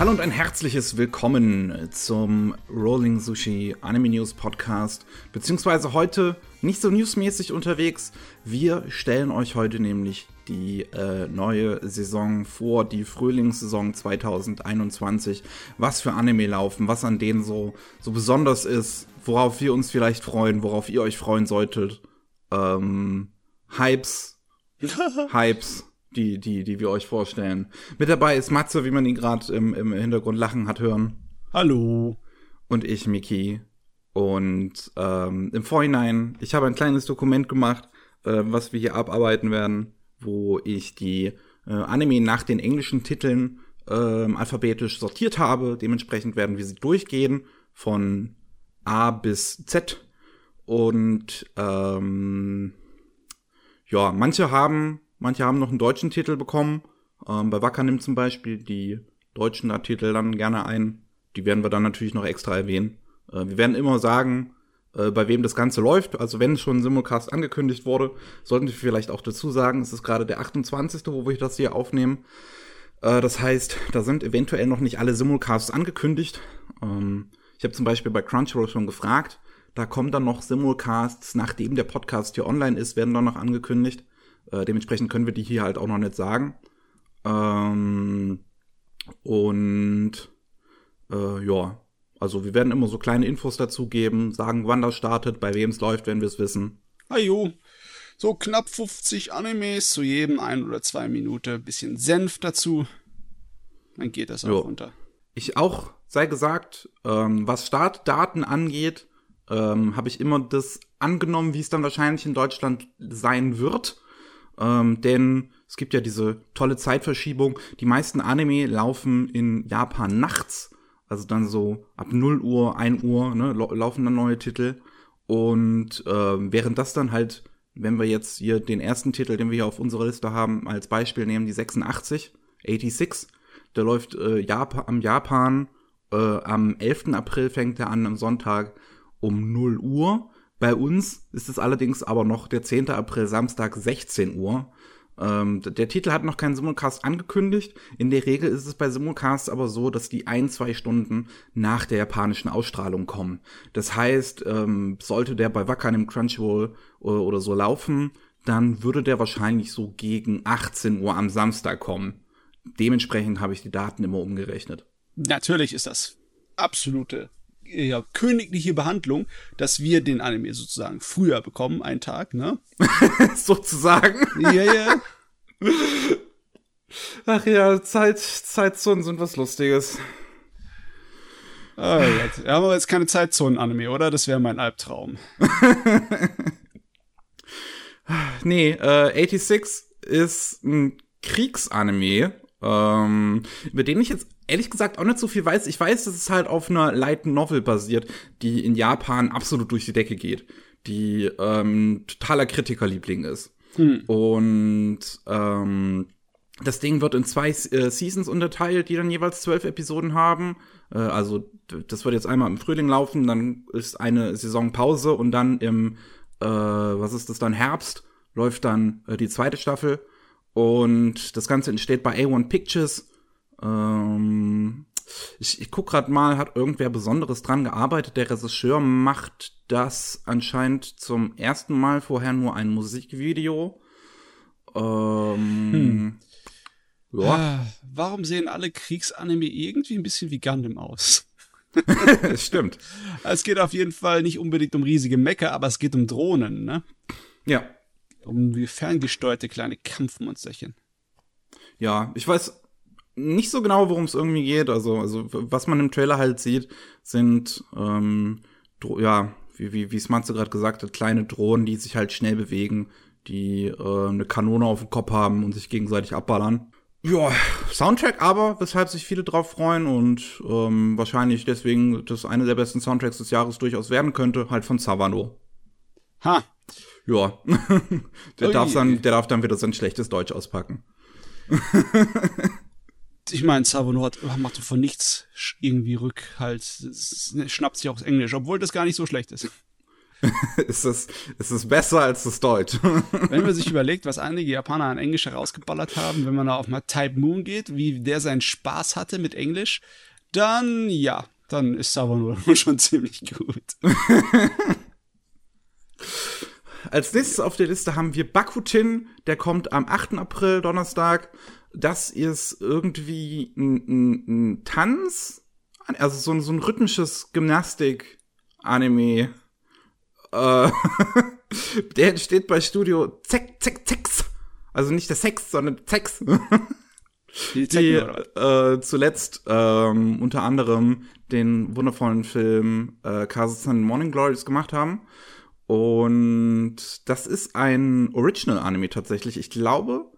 Hallo und ein herzliches Willkommen zum Rolling Sushi Anime News Podcast, beziehungsweise heute nicht so newsmäßig unterwegs. Wir stellen euch heute nämlich die äh, neue Saison vor, die Frühlingssaison 2021. Was für Anime laufen, was an denen so, so besonders ist, worauf wir uns vielleicht freuen, worauf ihr euch freuen solltet. Ähm, Hypes, Hypes die, die, die wir euch vorstellen. Mit dabei ist Matze, wie man ihn gerade im, im Hintergrund lachen hat hören. Hallo. Und ich, Miki. Und ähm, im Vorhinein, ich habe ein kleines Dokument gemacht, äh, was wir hier abarbeiten werden, wo ich die äh, Anime nach den englischen Titeln äh, alphabetisch sortiert habe. Dementsprechend werden wir sie durchgehen von A bis Z. Und ähm, ja, manche haben Manche haben noch einen deutschen Titel bekommen. Ähm, bei Wacker nimmt zum Beispiel die deutschen Titel dann gerne ein. Die werden wir dann natürlich noch extra erwähnen. Äh, wir werden immer sagen, äh, bei wem das Ganze läuft. Also wenn schon ein Simulcast angekündigt wurde, sollten wir vielleicht auch dazu sagen, es ist gerade der 28., wo wir das hier aufnehmen. Äh, das heißt, da sind eventuell noch nicht alle Simulcasts angekündigt. Ähm, ich habe zum Beispiel bei Crunchyroll schon gefragt. Da kommen dann noch Simulcasts, nachdem der Podcast hier online ist, werden dann noch angekündigt. Äh, dementsprechend können wir die hier halt auch noch nicht sagen. Ähm, und äh, ja, also wir werden immer so kleine Infos dazu geben, sagen, wann das startet, bei wem es läuft, wenn wir es wissen. Ajo, so knapp 50 Animes, zu jedem ein oder zwei Minuten, bisschen Senf dazu. Dann geht das auch jo. runter. Ich auch, sei gesagt, ähm, was Startdaten angeht, ähm, habe ich immer das angenommen, wie es dann wahrscheinlich in Deutschland sein wird. Ähm, denn es gibt ja diese tolle Zeitverschiebung. Die meisten Anime laufen in Japan nachts. Also dann so ab 0 Uhr, 1 Uhr ne, laufen dann neue Titel. Und äh, während das dann halt, wenn wir jetzt hier den ersten Titel, den wir hier auf unserer Liste haben, als Beispiel nehmen, die 86, 86, der läuft äh, Japan, am Japan äh, am 11. April fängt er an, am Sonntag um 0 Uhr. Bei uns ist es allerdings aber noch der 10. April, Samstag, 16 Uhr. Ähm, der Titel hat noch keinen Simulcast angekündigt. In der Regel ist es bei Simulcasts aber so, dass die ein, zwei Stunden nach der japanischen Ausstrahlung kommen. Das heißt, ähm, sollte der bei Wackern im Crunchyroll oder, äh, oder so laufen, dann würde der wahrscheinlich so gegen 18 Uhr am Samstag kommen. Dementsprechend habe ich die Daten immer umgerechnet. Natürlich ist das absolute ja, königliche Behandlung, dass wir den Anime sozusagen früher bekommen, einen Tag, ne? sozusagen. Ja, ja. Ach ja, Zeit, Zeitzonen sind was Lustiges. Oh, Gott. Wir haben jetzt keine Zeitzonen-Anime, oder? Das wäre mein Albtraum. nee, äh, 86 ist ein Kriegsanime, ähm, über den ich jetzt ehrlich gesagt auch nicht so viel weiß. Ich weiß, dass es halt auf einer Light Novel basiert, die in Japan absolut durch die Decke geht, die ähm, totaler Kritikerliebling ist. Hm. Und ähm, das Ding wird in zwei äh, Seasons unterteilt, die dann jeweils zwölf Episoden haben. Äh, also das wird jetzt einmal im Frühling laufen, dann ist eine Saisonpause und dann im, äh, was ist das dann, Herbst läuft dann äh, die zweite Staffel. Und das Ganze entsteht bei A1 Pictures ähm, ich ich gucke gerade mal, hat irgendwer Besonderes dran gearbeitet? Der Regisseur macht das anscheinend zum ersten Mal vorher nur ein Musikvideo. Ähm, hm. Ja. Ah, warum sehen alle Kriegsanime irgendwie ein bisschen wie Gundam aus? Stimmt. Es geht auf jeden Fall nicht unbedingt um riesige Mecker, aber es geht um Drohnen, ne? Ja. Um wie ferngesteuerte kleine Kampfmonsterchen. Ja, ich weiß nicht so genau, worum es irgendwie geht. Also, also was man im Trailer halt sieht, sind ähm, ja, wie, wie, wie Smatze gerade gesagt hat, kleine Drohnen, die sich halt schnell bewegen, die äh, eine Kanone auf dem Kopf haben und sich gegenseitig abballern. Ja, Soundtrack aber, weshalb sich viele drauf freuen und ähm, wahrscheinlich deswegen das eine der besten Soundtracks des Jahres durchaus werden könnte, halt von Savano. Ha. Ja. der, darf dann, der darf dann wieder sein schlechtes Deutsch auspacken. ich meine, Savonor macht von nichts irgendwie Rückhalt. Ne, schnappt sich auch Englisch, obwohl das gar nicht so schlecht ist. ist, es, ist es besser als das Deutsch. wenn man sich überlegt, was einige Japaner an Englisch herausgeballert haben, wenn man da auf mal Type Moon geht, wie der seinen Spaß hatte mit Englisch, dann ja, dann ist Savano schon ziemlich gut. Als nächstes auf der Liste haben wir Bakutin, der kommt am 8. April, Donnerstag. Das ist irgendwie ein, ein, ein Tanz, also so ein, so ein rhythmisches Gymnastik-Anime. Äh, der entsteht bei Studio Zeck, Zeck, Zex. Also nicht der Sex, sondern Zex. Die, die äh, zuletzt ähm, unter anderem den wundervollen Film äh, Kazakhstan Morning Glories gemacht haben. Und das ist ein Original-Anime tatsächlich. Ich glaube,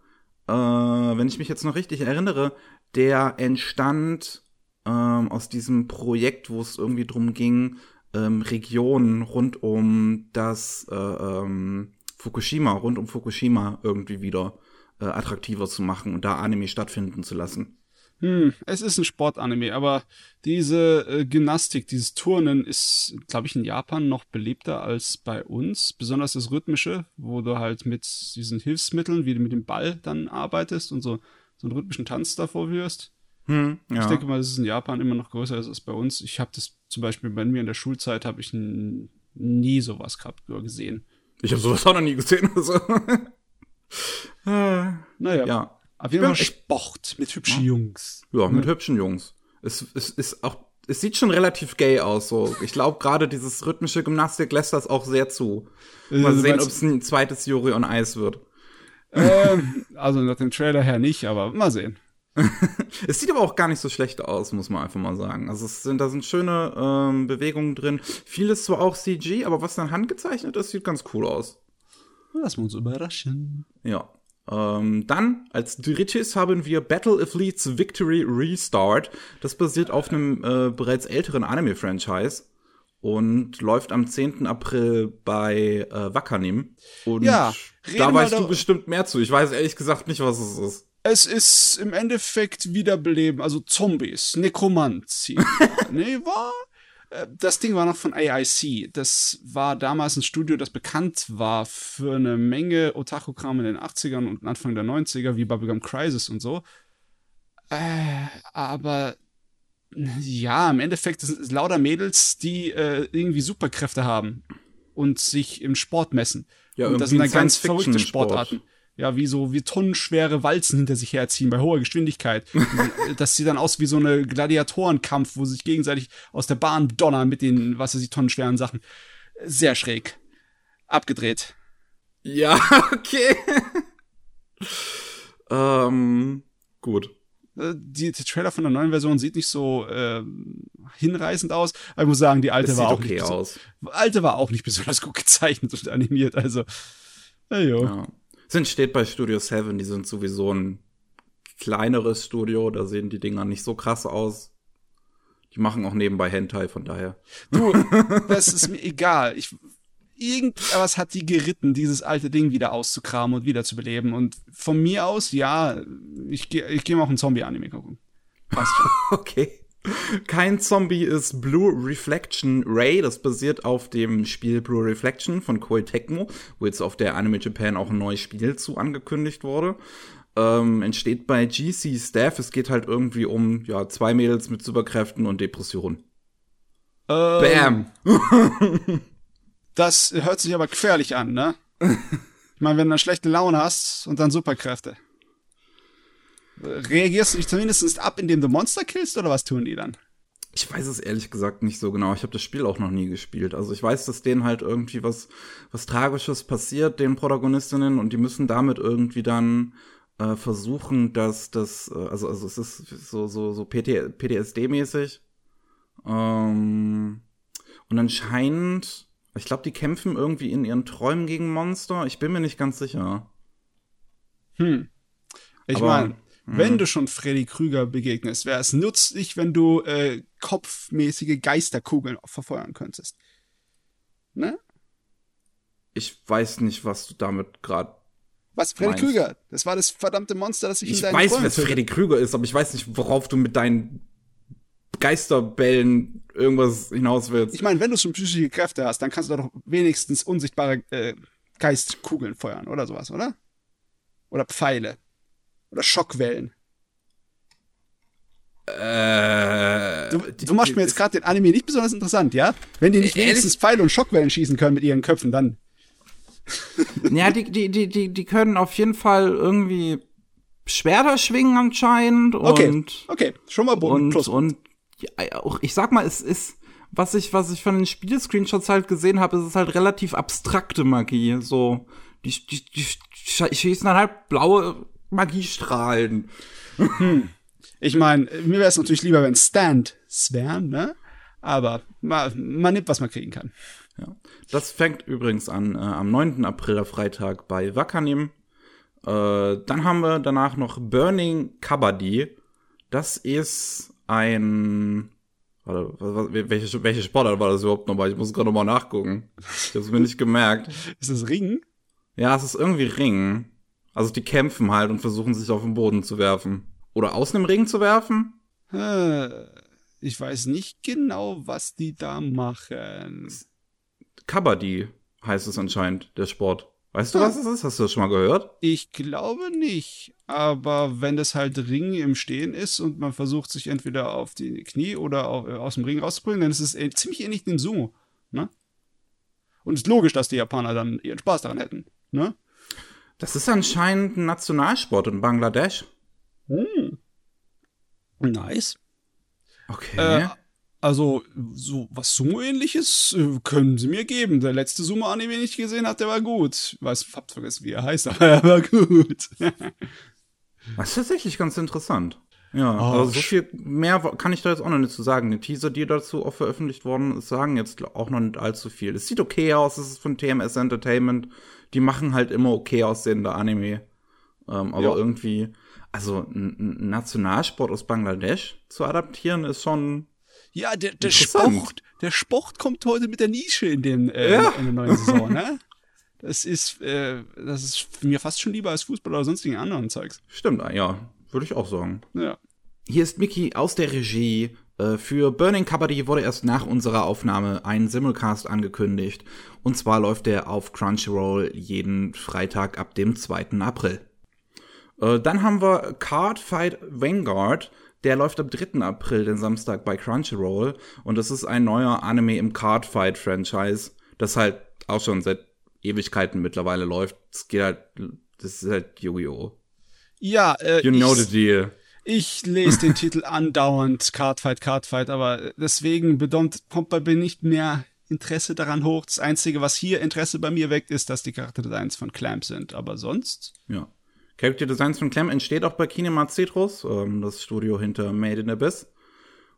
äh, wenn ich mich jetzt noch richtig erinnere, der entstand ähm, aus diesem Projekt, wo es irgendwie drum ging, ähm, Regionen rund um das äh, ähm, Fukushima, rund um Fukushima irgendwie wieder äh, attraktiver zu machen und da Anime stattfinden zu lassen. Hm, es ist ein Sportanime, aber diese äh, Gymnastik, dieses Turnen ist, glaube ich, in Japan noch beliebter als bei uns. Besonders das Rhythmische, wo du halt mit diesen Hilfsmitteln, wie du mit dem Ball dann arbeitest und so, so einen rhythmischen Tanz davor wirst. Hm, ja. Ich denke mal, das ist in Japan immer noch größer als bei uns. Ich habe das zum Beispiel bei mir in der Schulzeit, habe ich nie sowas gehabt gesehen. Ich habe sowas auch noch nie gesehen. Also. naja. Ja. Auf jeden Fall Sport mit hübschen. Jungs. Ja, mit hübschen Jungs. Es, es ist auch, es sieht schon relativ gay aus. So, ich glaube gerade dieses rhythmische Gymnastik lässt das auch sehr zu. Äh, Mal sehen, ob es ein zweites Yuri on Ice wird. Ähm, also nach dem Trailer her nicht, aber mal sehen. es sieht aber auch gar nicht so schlecht aus, muss man einfach mal sagen. Also es sind, da sind schöne ähm, Bewegungen drin. Vieles zwar auch CG, aber was dann handgezeichnet ist, sieht ganz cool aus. Lass uns überraschen. Ja. Ähm, dann als drittes haben wir Battle of Leeds Victory Restart. Das basiert auf einem äh, bereits älteren Anime-Franchise und läuft am 10. April bei äh, Wakanim. Und ja, da weißt du bestimmt mehr zu. Ich weiß ehrlich gesagt nicht, was es ist. Es ist im Endeffekt Wiederbeleben, also Zombies, Nekromantie. nee, war das Ding war noch von AIC. Das war damals ein Studio, das bekannt war für eine Menge Otaku-Kram in den 80ern und Anfang der 90er, wie Bubblegum Crisis und so. Äh, aber ja, im Endeffekt sind es lauter Mädels, die äh, irgendwie Superkräfte haben und sich im Sport messen. Ja, und das sind dann ganz verrückte Sportarten ja, wie so, wie tonnenschwere Walzen hinter sich herziehen bei hoher Geschwindigkeit. das sieht dann aus wie so eine Gladiatorenkampf, wo sie sich gegenseitig aus der Bahn donnern mit den, was weiß ich, tonnenschweren Sachen. Sehr schräg. Abgedreht. Ja, okay. ähm, gut. Äh, die, die, Trailer von der neuen Version sieht nicht so äh, hinreißend aus. Aber ich muss sagen, die alte war auch okay nicht aus. alte war auch nicht besonders gut gezeichnet und animiert. Also, na jo. Ja. Sind steht bei Studio 7, die sind sowieso ein kleineres Studio, da sehen die Dinger nicht so krass aus. Die machen auch nebenbei Hentai, von daher. Du, das ist mir egal. Ich, irgendwas hat die geritten, dieses alte Ding wieder auszukramen und wieder zu beleben. Und von mir aus, ja, ich gehe ich geh mal auch ein Zombie-Anime gucken. Passt schon. okay. Kein Zombie ist Blue Reflection Ray. Das basiert auf dem Spiel Blue Reflection von Koei Tecmo, wo jetzt auf der Anime Japan auch ein neues Spiel zu angekündigt wurde. Ähm, entsteht bei GC Staff. Es geht halt irgendwie um ja, zwei Mädels mit Superkräften und Depressionen. Ähm, Bam! das hört sich aber gefährlich an, ne? Ich meine, wenn du eine schlechte Laune hast und dann Superkräfte. Reagierst du dich zumindest ab, indem du Monster killst, oder was tun die dann? Ich weiß es ehrlich gesagt nicht so genau. Ich habe das Spiel auch noch nie gespielt. Also ich weiß, dass denen halt irgendwie was, was Tragisches passiert, den Protagonistinnen, und die müssen damit irgendwie dann äh, versuchen, dass das, äh, also, also es ist so, so, so PTSD-mäßig. Ähm, und anscheinend, ich glaube, die kämpfen irgendwie in ihren Träumen gegen Monster. Ich bin mir nicht ganz sicher. Hm. Ich meine, wenn mhm. du schon Freddy Krüger begegnest, wäre es nützlich, wenn du äh, kopfmäßige Geisterkugeln verfeuern könntest. Ne? Ich weiß nicht, was du damit gerade. Was, Freddy meinst. Krüger? Das war das verdammte Monster, das ich, ich in deinen Ich weiß, was Freddy Krüger ist, aber ich weiß nicht, worauf du mit deinen Geisterbällen irgendwas hinaus willst. Ich meine, wenn du schon psychische Kräfte hast, dann kannst du doch wenigstens unsichtbare äh, Geistkugeln feuern oder sowas, oder? Oder Pfeile. Oder Schockwellen. Äh, Du, du machst mir jetzt gerade den Anime nicht besonders interessant, ja? Wenn die nicht Ehrlich? wenigstens Pfeile und Schockwellen schießen können mit ihren Köpfen, dann. Ja, die, die, die, die, die können auf jeden Fall irgendwie Schwerter schwingen anscheinend Okay, und okay, schon mal Boden und plus. und ja, auch ich sag mal, es ist was ich was ich von den Spielscreenshots halt gesehen habe, ist es halt relativ abstrakte Magie, so die die, die sch- schießen dann halt blaue Magiestrahlen. Ich meine, mir wäre es natürlich lieber, wenn Stand wären, ne? Aber man, man nimmt, was man kriegen kann. Ja. Das fängt übrigens an äh, am 9. April, Freitag bei Wakanim. Äh, dann haben wir danach noch Burning Kabaddi. Das ist ein. Warte, was, was, welche, welche Sportart war das überhaupt nochmal? Ich muss gerade nochmal nachgucken. Ich hab's mir nicht gemerkt. Ist das Ringen? Ja, es ist irgendwie Ringen. Also die kämpfen halt und versuchen sich auf den Boden zu werfen. Oder aus einem Ring zu werfen? Ich weiß nicht genau, was die da machen. Kabaddi heißt es anscheinend, der Sport. Weißt du, was es ist? Hast du das schon mal gehört? Ich glaube nicht. Aber wenn das halt Ring im Stehen ist und man versucht, sich entweder auf die Knie oder au- äh, aus dem Ring rauszubringen, dann ist es ziemlich ähnlich dem Sumo. Ne? Und es ist logisch, dass die Japaner dann ihren Spaß daran hätten. Ne? Das ist anscheinend ein Nationalsport in Bangladesch. Nice. Okay. Äh, also, so was Sumo-ähnliches äh, können sie mir geben. Der letzte Sumo-Anime, den ich gesehen habe, der war gut. Ich weiß, hab vergessen, wie er heißt, aber er war gut. das ist tatsächlich ganz interessant. Ja, Oh, also so viel mehr kann ich da jetzt auch noch nicht zu sagen. Die Teaser, die dazu auch veröffentlicht worden ist, sagen jetzt auch noch nicht allzu viel. Es sieht okay aus, es ist von TMS Entertainment. Die machen halt immer okay aussehende Anime. Ähm, aber Ja. irgendwie, also ein Nationalsport aus Bangladesch zu adaptieren, ist schon. Ja, der, der. Sport, der Sport kommt heute mit der Nische in, den, äh, Ja. in der neuen Saison, ne? Das ist, äh, das ist mir fast schon lieber als Fußball oder sonstigen anderen Zeugs. Stimmt, ja, würde ich auch sagen. Ja. Hier ist Mickey aus der Regie. Äh, Für Burning Kabaddi wurde erst nach unserer Aufnahme ein Simulcast angekündigt. Und zwar läuft der auf Crunchyroll jeden Freitag ab dem 2. April. Äh, Dann haben wir Card Fight Vanguard. Der läuft am 3. April, den Samstag, bei Crunchyroll. Und das ist ein neuer Anime im Card Fight Franchise, das halt auch schon seit Ewigkeiten mittlerweile läuft. Es geht halt, das ist halt Yu-Gi-Oh! Ja, äh, You know ich, the deal. ich lese den Titel andauernd, Cardfight, Cardfight, aber deswegen bedeutet, kommt bei mir nicht mehr Interesse daran hoch. Das Einzige, was hier Interesse bei mir weckt, ist, dass die Charakterdesigns von Clamp sind. Aber sonst, Ja. Character Designs von Clem entsteht auch bei Kinema Citrus, ähm, das Studio hinter Made in Abyss.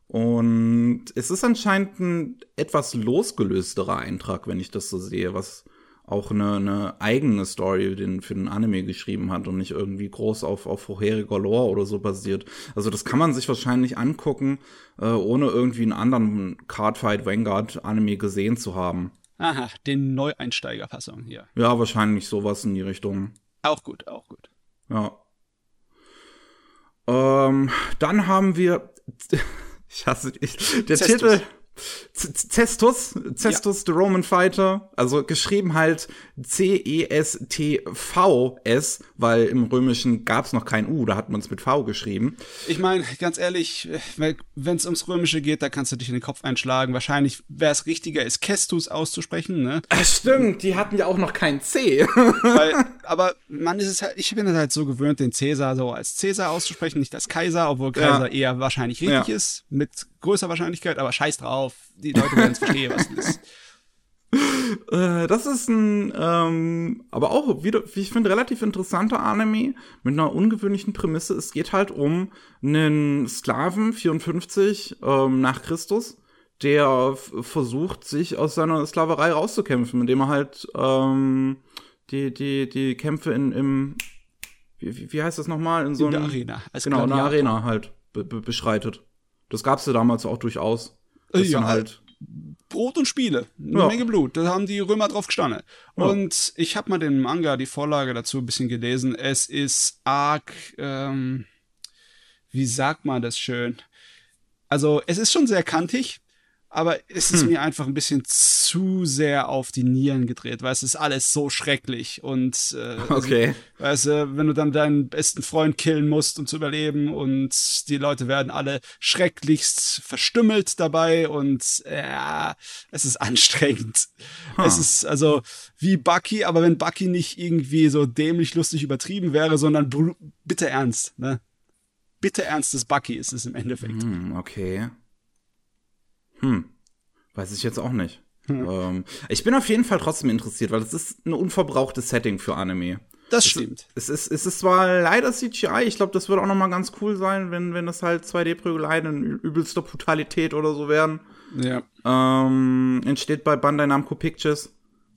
Und es ist anscheinend ein etwas losgelösterer Eintrag, wenn ich das so sehe, was auch eine, eine eigene Story den, für den Anime geschrieben hat und nicht irgendwie groß auf, auf vorheriger Lore oder so basiert. Also das kann man sich wahrscheinlich angucken, äh, ohne irgendwie einen anderen Cardfight Vanguard Anime gesehen zu haben. aha, den Neueinsteigerfassung hier. Ja, wahrscheinlich sowas in die Richtung. Auch gut, auch gut. Ja. Ähm, dann haben wir, ich hasse ich, der Cestus. Titel Cestus, Cestus the Roman Fighter, also geschrieben halt C-E-S-T-V-S, weil im Römischen gab's noch kein U, da hat man es mit V geschrieben. Ich meine, ganz ehrlich, wenn es ums Römische geht, da kannst du dich in den Kopf einschlagen. Wahrscheinlich wäre es richtiger, es Kestus auszusprechen, ne? Ach, stimmt, die hatten ja auch noch kein C. Weil, aber man ist es halt, ich bin halt so gewöhnt, den Cäsar so als Cäsar auszusprechen, nicht als Kaiser, obwohl Kaiser eher wahrscheinlich richtig Ja. ist, mit größer Wahrscheinlichkeit, aber scheiß drauf. Die Leute werden es verstehen, was das ist. Äh, das ist ein, ähm, aber auch wieder, wie ich finde, relativ interessanter Anime mit einer ungewöhnlichen Prämisse. Es geht halt um einen Sklaven, 54 ähm, nach Christus, der versucht, sich aus seiner Sklaverei rauszukämpfen, indem er halt ähm, die, die, die Kämpfe in, im, wie, wie- heißt das nochmal? In so einem- Arena. Als Genau, in der. Arena halt be be beschreitet. Das gab's ja damals auch durchaus. Das ja, halt. Brot und Spiele, eine Ja. Menge Blut, da haben die Römer drauf gestanden. Ja. Und ich habe mal den Manga, die Vorlage dazu ein bisschen gelesen. Es ist arg, ähm, wie sagt man das schön? Also es ist schon sehr kantig, aber es ist hm. mir einfach ein bisschen zu sehr auf die Nieren gedreht, weil es ist alles so schrecklich und äh, okay. Also, weißt du, wenn du dann deinen besten Freund killen musst, um zu überleben und die Leute werden alle schrecklichst verstümmelt dabei und ja, es ist anstrengend. Huh. Es ist also wie Bucky, aber wenn Bucky nicht irgendwie so dämlich lustig übertrieben wäre, sondern bitte ernst, ne? Bitte ernstes Bucky ist es im Endeffekt. Hm, okay. Hm. Weiß ich jetzt auch nicht. Hm. Ähm, ich bin auf jeden Fall trotzdem interessiert, weil es ist ein unverbrauchtes Setting für Anime. Das stimmt. Es, es, ist, es ist zwar leider CGI, ich glaube, das würde auch noch mal ganz cool sein, wenn, wenn das halt 2D-Prügeleien in übelster Brutalität oder so wären. Ja. Ähm, entsteht bei Bandai Namco Pictures.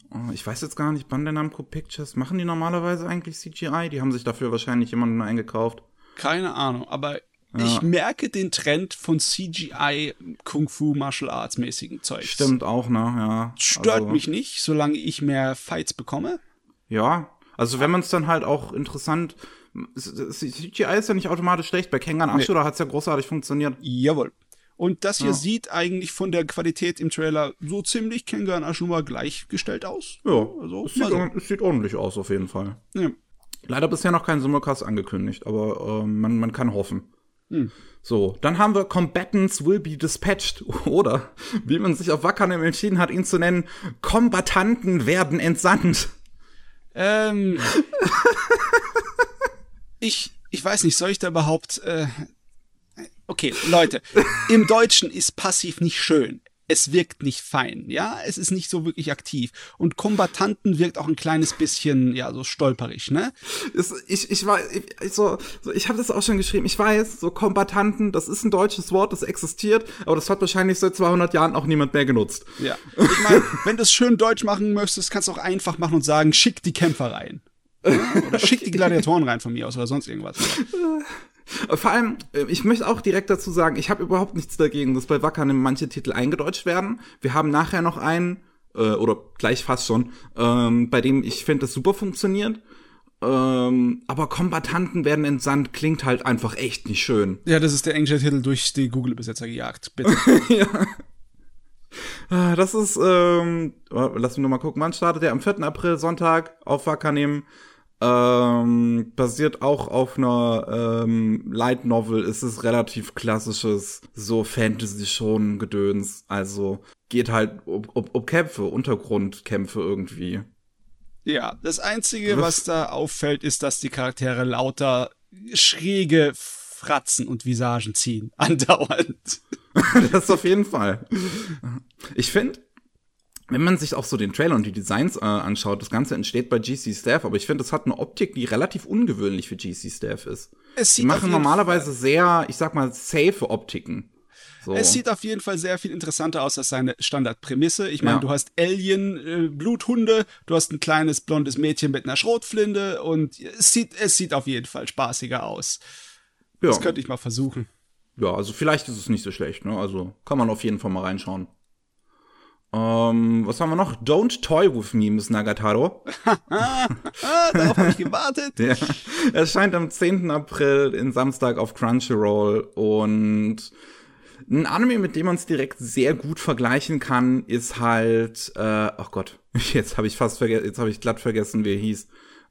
Oh, ich weiß jetzt gar nicht, Bandai Namco Pictures, machen die normalerweise eigentlich CGI? Die haben sich dafür wahrscheinlich jemanden eingekauft. Keine Ahnung, aber ja. Ich merke den Trend von CGI Kung Fu Martial Arts mäßigen Zeugs. Stimmt auch, ne? Ja. Stört also, mich nicht, solange ich mehr Fights bekomme. Ja, also wenn man es dann halt auch interessant CGI ist ja nicht automatisch schlecht. Bei Kengan Ashura nee. hat es ja großartig funktioniert. Jawohl. Und das hier ja. sieht eigentlich von der Qualität im Trailer so ziemlich Kengan Ashura gleichgestellt aus. Ja, also, es, sieht, es sieht ordentlich aus auf jeden Fall. Ja. Leider bisher noch kein Simulcast angekündigt, aber äh, man, man kann hoffen. Hm. So, dann haben wir Combatants will be dispatched. Oder, wie man sich auf Wakanim entschieden hat, ihn zu nennen, Kombatanten werden entsandt. Ähm. ich, ich weiß nicht, soll ich da überhaupt. Äh, okay, Leute, im Deutschen ist passiv nicht schön es wirkt nicht fein, ja, es ist nicht so wirklich aktiv. Und Kombatanten wirkt auch ein kleines bisschen, ja, so stolperig, ne? ich, ich war, ich, so, so, ich habe das auch schon geschrieben, ich weiß, so Kombatanten, das ist ein deutsches Wort, das existiert, aber das hat wahrscheinlich seit 200 Jahren auch niemand mehr genutzt. Ja, ich meine, wenn du es schön deutsch machen möchtest, kannst du auch einfach machen und sagen, schick die Kämpfer rein. Oder schick die Gladiatoren rein von mir aus oder sonst irgendwas. Vor allem, äh, ich möchte auch direkt dazu sagen, ich habe überhaupt nichts dagegen, dass bei Wackernim manche Titel eingedeutscht werden. Wir haben nachher noch einen, äh, oder gleich fast schon, ähm, bei dem ich finde, das super funktioniert. Ähm, aber Kombatanten werden entsandt, klingt halt einfach echt nicht schön. Ja, das ist der englische Titel durch die Google-Besetzer gejagt, bitte. ja. Ah, das ist, ähm, lass mich nur mal gucken, wann startet der? Am 4. April, Sonntag, auf Wakanim. Ähm, basiert auch auf einer ähm, Light Novel, ist es relativ klassisches, so Fantasy schon Gedöns. Also geht halt um, um, um Kämpfe, Untergrundkämpfe irgendwie. Ja, das Einzige, was da auffällt, ist, dass die Charaktere lauter schräge Fratzen und Visagen ziehen. Andauernd. das auf jeden Fall. Ich finde, wenn man sich auch so den Trailer und die Designs äh, anschaut, das Ganze entsteht bei GC Staff, aber ich finde, es hat eine Optik, die relativ ungewöhnlich für GC Staff ist. Es die machen normalerweise Fall. sehr, ich sag mal, safe Optiken. So. Es sieht auf jeden Fall sehr viel interessanter aus als seine Standardprämisse. Ich meine, ja. du hast Alien-Bluthunde, äh, du hast ein kleines blondes Mädchen mit einer Schrotflinte und es sieht, es sieht auf jeden Fall spaßiger aus. Ja. Das könnte ich mal versuchen. Ja, also vielleicht ist es nicht so schlecht, ne? Also kann man auf jeden Fall mal reinschauen. Ähm, was haben wir noch? Don't Toy With Me, Miss Nagataro. ah, darauf habe ich gewartet. Der erscheint am 10. April in Samstag auf Crunchyroll und ein Anime, mit dem man es direkt sehr gut vergleichen kann, ist halt, äh, oh Gott, jetzt habe ich fast vergessen, jetzt habe ich glatt vergessen, wie er hieß.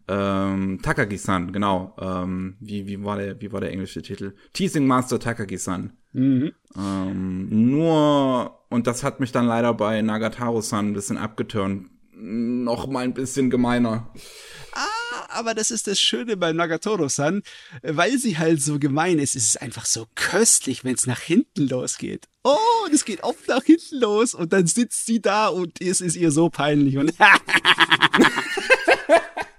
Ähm, Takagi-san, genau. Ähm, wie, wie, war der, wie war der englische Titel? Teasing Master Takagi-san. Mhm. Ähm, nur, und das hat mich dann leider bei Nagataro-san ein bisschen abgeturnt. Noch mal ein bisschen gemeiner. Ah, aber das ist das Schöne bei Nagatoro-san, weil sie halt so gemein ist, ist es einfach so köstlich, wenn es nach hinten losgeht. Oh, und es geht oft nach hinten los und dann sitzt sie da und es ist ihr so peinlich und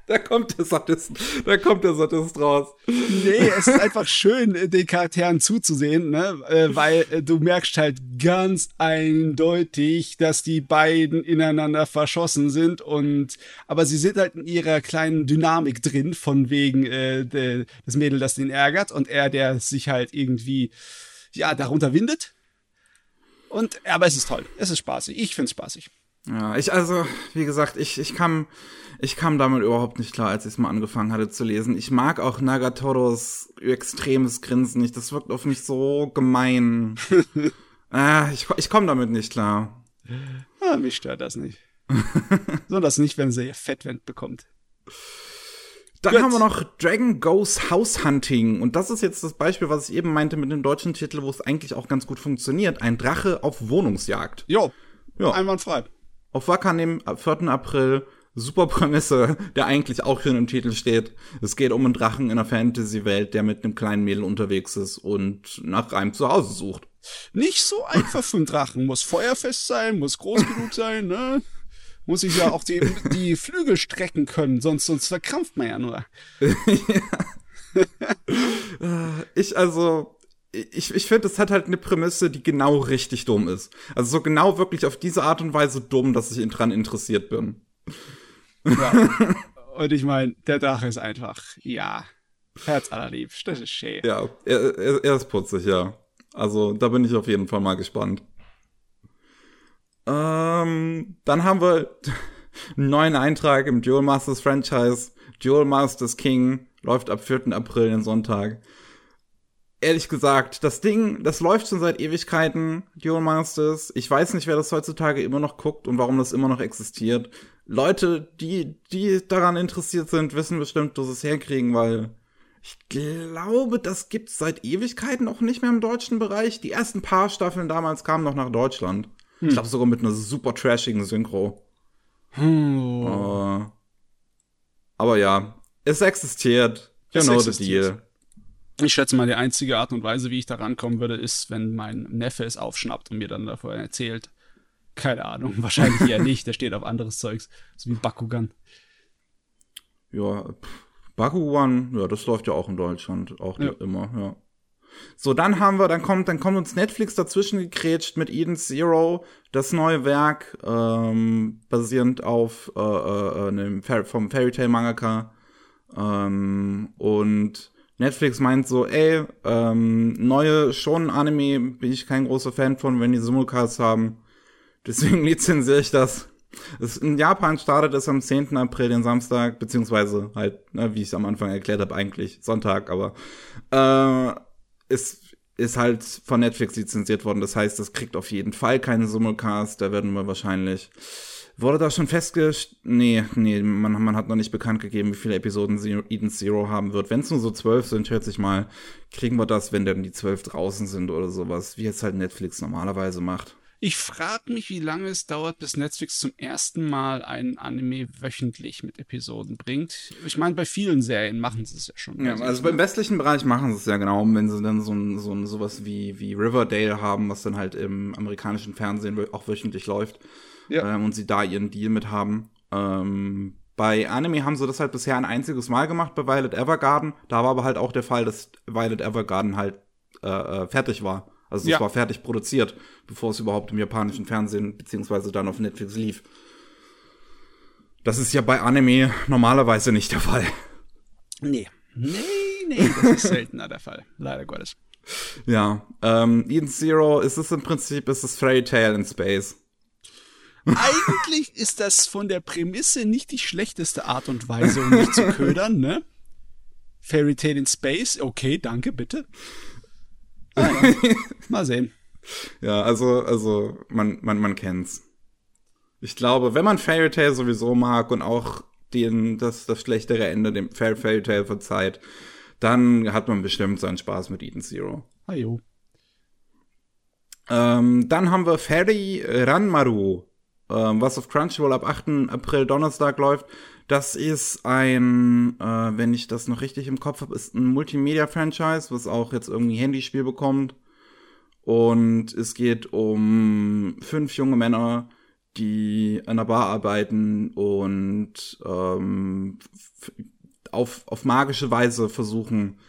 Da kommt der Sadist, da kommt der Sadist raus. Nee, es ist einfach schön, äh, den Charakteren zuzusehen, ne? Äh, weil äh, du merkst halt ganz eindeutig, dass die beiden ineinander verschossen sind und aber sie sind halt in ihrer kleinen Dynamik drin, von wegen äh, de, das Mädel, das den ärgert und er, der sich halt irgendwie ja darunter windet. Und aber es ist toll, es ist spaßig, ich find's spaßig. Ja, ich, also, wie gesagt, ich, ich kam, ich kam damit überhaupt nicht klar, als ich es mal angefangen hatte zu lesen. Ich mag auch Nagatoros extremes Grinsen nicht. Das wirkt auf mich so gemein. ah, ich, ich komme damit nicht klar. Ah, mich stört das nicht. Besonders nicht, wenn sie ihr Fettwend bekommt. Dann Gut. haben wir noch Dragon Goes House Hunting. Und das ist jetzt das Beispiel, was ich eben meinte mit dem deutschen Titel, wo es eigentlich auch ganz gut funktioniert. Ein Drache auf Wohnungsjagd. Jo, ja. einwandfrei. Auf Wakanim, 4. April. Super Prämisse, der eigentlich auch schon im Titel steht. Es geht um einen Drachen in einer Fantasy-Welt, der mit einem kleinen Mädel unterwegs ist und nach einem Zuhause sucht. Nicht so einfach für einen Drachen. Muss feuerfest sein, muss groß genug sein, ne? Muss ich ja auch die, die Flügel strecken können, sonst, sonst verkrampft man ja nur. ich also, ich, ich finde, es hat halt eine Prämisse, die genau richtig dumm ist. Also so genau wirklich auf diese Art und Weise dumm, dass ich dran interessiert bin. Ja. Und ich meine, der Drache ist einfach, ja, Herz allerliebst, das ist schön. Ja, er, er, er, ist putzig, ja. Also da bin ich auf jeden Fall mal gespannt. Ähm, dann haben wir einen neuen Eintrag im Duel Masters Franchise. Duel Masters King läuft ab 4. April, den Sonntag ehrlich gesagt, das Ding, das läuft schon seit Ewigkeiten, Duel Masters. Ich weiß nicht, wer das heutzutage immer noch guckt und warum das immer noch existiert. Leute, die, die daran interessiert sind, wissen bestimmt, dass es herkriegen, weil ich glaube, das gibt's seit Ewigkeiten auch nicht mehr im deutschen Bereich. Die ersten paar Staffeln damals kamen noch nach Deutschland. Hm. Ich glaube sogar mit einer super trashigen Synchro. Hm. Uh, aber ja, es existiert. You know the deal. Ich schätze mal, die einzige Art und Weise, wie ich da rankommen würde, ist, wenn mein Neffe es aufschnappt und mir dann davor erzählt. Keine Ahnung, wahrscheinlich eher nicht. Der steht auf anderes Zeugs, so wie Bakugan. Ja, Bakugan, ja, das läuft ja auch in Deutschland, auch ja. immer, ja. So, dann haben wir, dann kommt, dann kommt uns Netflix dazwischen gekrätscht mit Eden Zero, das neue Werk, ähm, basierend auf äh, äh, einem vom Fairy Tale Mangaka. Ähm, und Netflix meint so, ey, ähm, neue Shonen-Anime bin ich kein großer Fan von, wenn die Simulcasts haben. Deswegen lizenziere ich das. In Japan startet es am 10. April, den Samstag, beziehungsweise halt, ne, wie ich es am Anfang erklärt habe, eigentlich Sonntag, aber äh, ist, ist halt von Netflix lizenziert worden. Das heißt, es kriegt auf jeden Fall keine Simulcast. Da werden wir wahrscheinlich Wurde da schon festgestellt? Nee, nee, man, man hat noch nicht bekannt gegeben, wie viele Episoden Zero, Eden Zero haben wird. Wenn es nur so zwölf sind, hört sich mal, kriegen wir das, wenn dann die zwölf draußen sind oder sowas, wie jetzt halt Netflix normalerweise macht. Ich frage mich, wie lange es dauert, bis Netflix zum ersten Mal ein Anime wöchentlich mit Episoden bringt. Ich meine, bei vielen Serien machen sie es ja schon. Ja, also beim westlichen Bereich machen sie es ja genau, wenn sie dann so ein, so ein sowas wie, wie Riverdale haben, was dann halt im amerikanischen Fernsehen auch wöchentlich läuft ja. ähm, und sie da ihren Deal mit haben. Ähm, bei Anime haben sie das halt bisher ein einziges Mal gemacht bei Violet Evergarden. Da war aber halt auch der Fall, dass Violet Evergarden halt äh, äh fertig war. Also es ja. war fertig produziert, bevor es überhaupt im japanischen Fernsehen beziehungsweise dann auf Netflix lief. Das ist ja bei Anime normalerweise nicht der Fall. Nee. Nee, nee, das ist seltener der Fall. Leider Gottes. Ja, ähm, Eden Zero ist es im Prinzip, ist es Fairy Tale in Space. Eigentlich ist das von der Prämisse nicht die schlechteste Art und Weise, um mich zu ködern, ne? Fairy Tale in Space, okay, danke, bitte. Ah, ja. Mal sehen. Ja, also, also, man, man, man kennt's. Ich glaube, wenn man Fairy Tale sowieso mag und auch den, das, das schlechtere Ende dem Fairy Tale verzeiht, dann hat man bestimmt seinen Spaß mit Eden Zero. Ajo. Ähm, dann haben wir Fairy Ranmaru ähm, was auf Crunchyroll ab 8. April Donnerstag läuft. Das ist ein, äh, wenn ich das noch richtig im Kopf habe, ist ein Multimedia-Franchise, was auch jetzt irgendwie Handyspiel bekommt. Und es geht um fünf junge Männer, die an der Bar arbeiten und ähm, auf, auf magische Weise versuchen,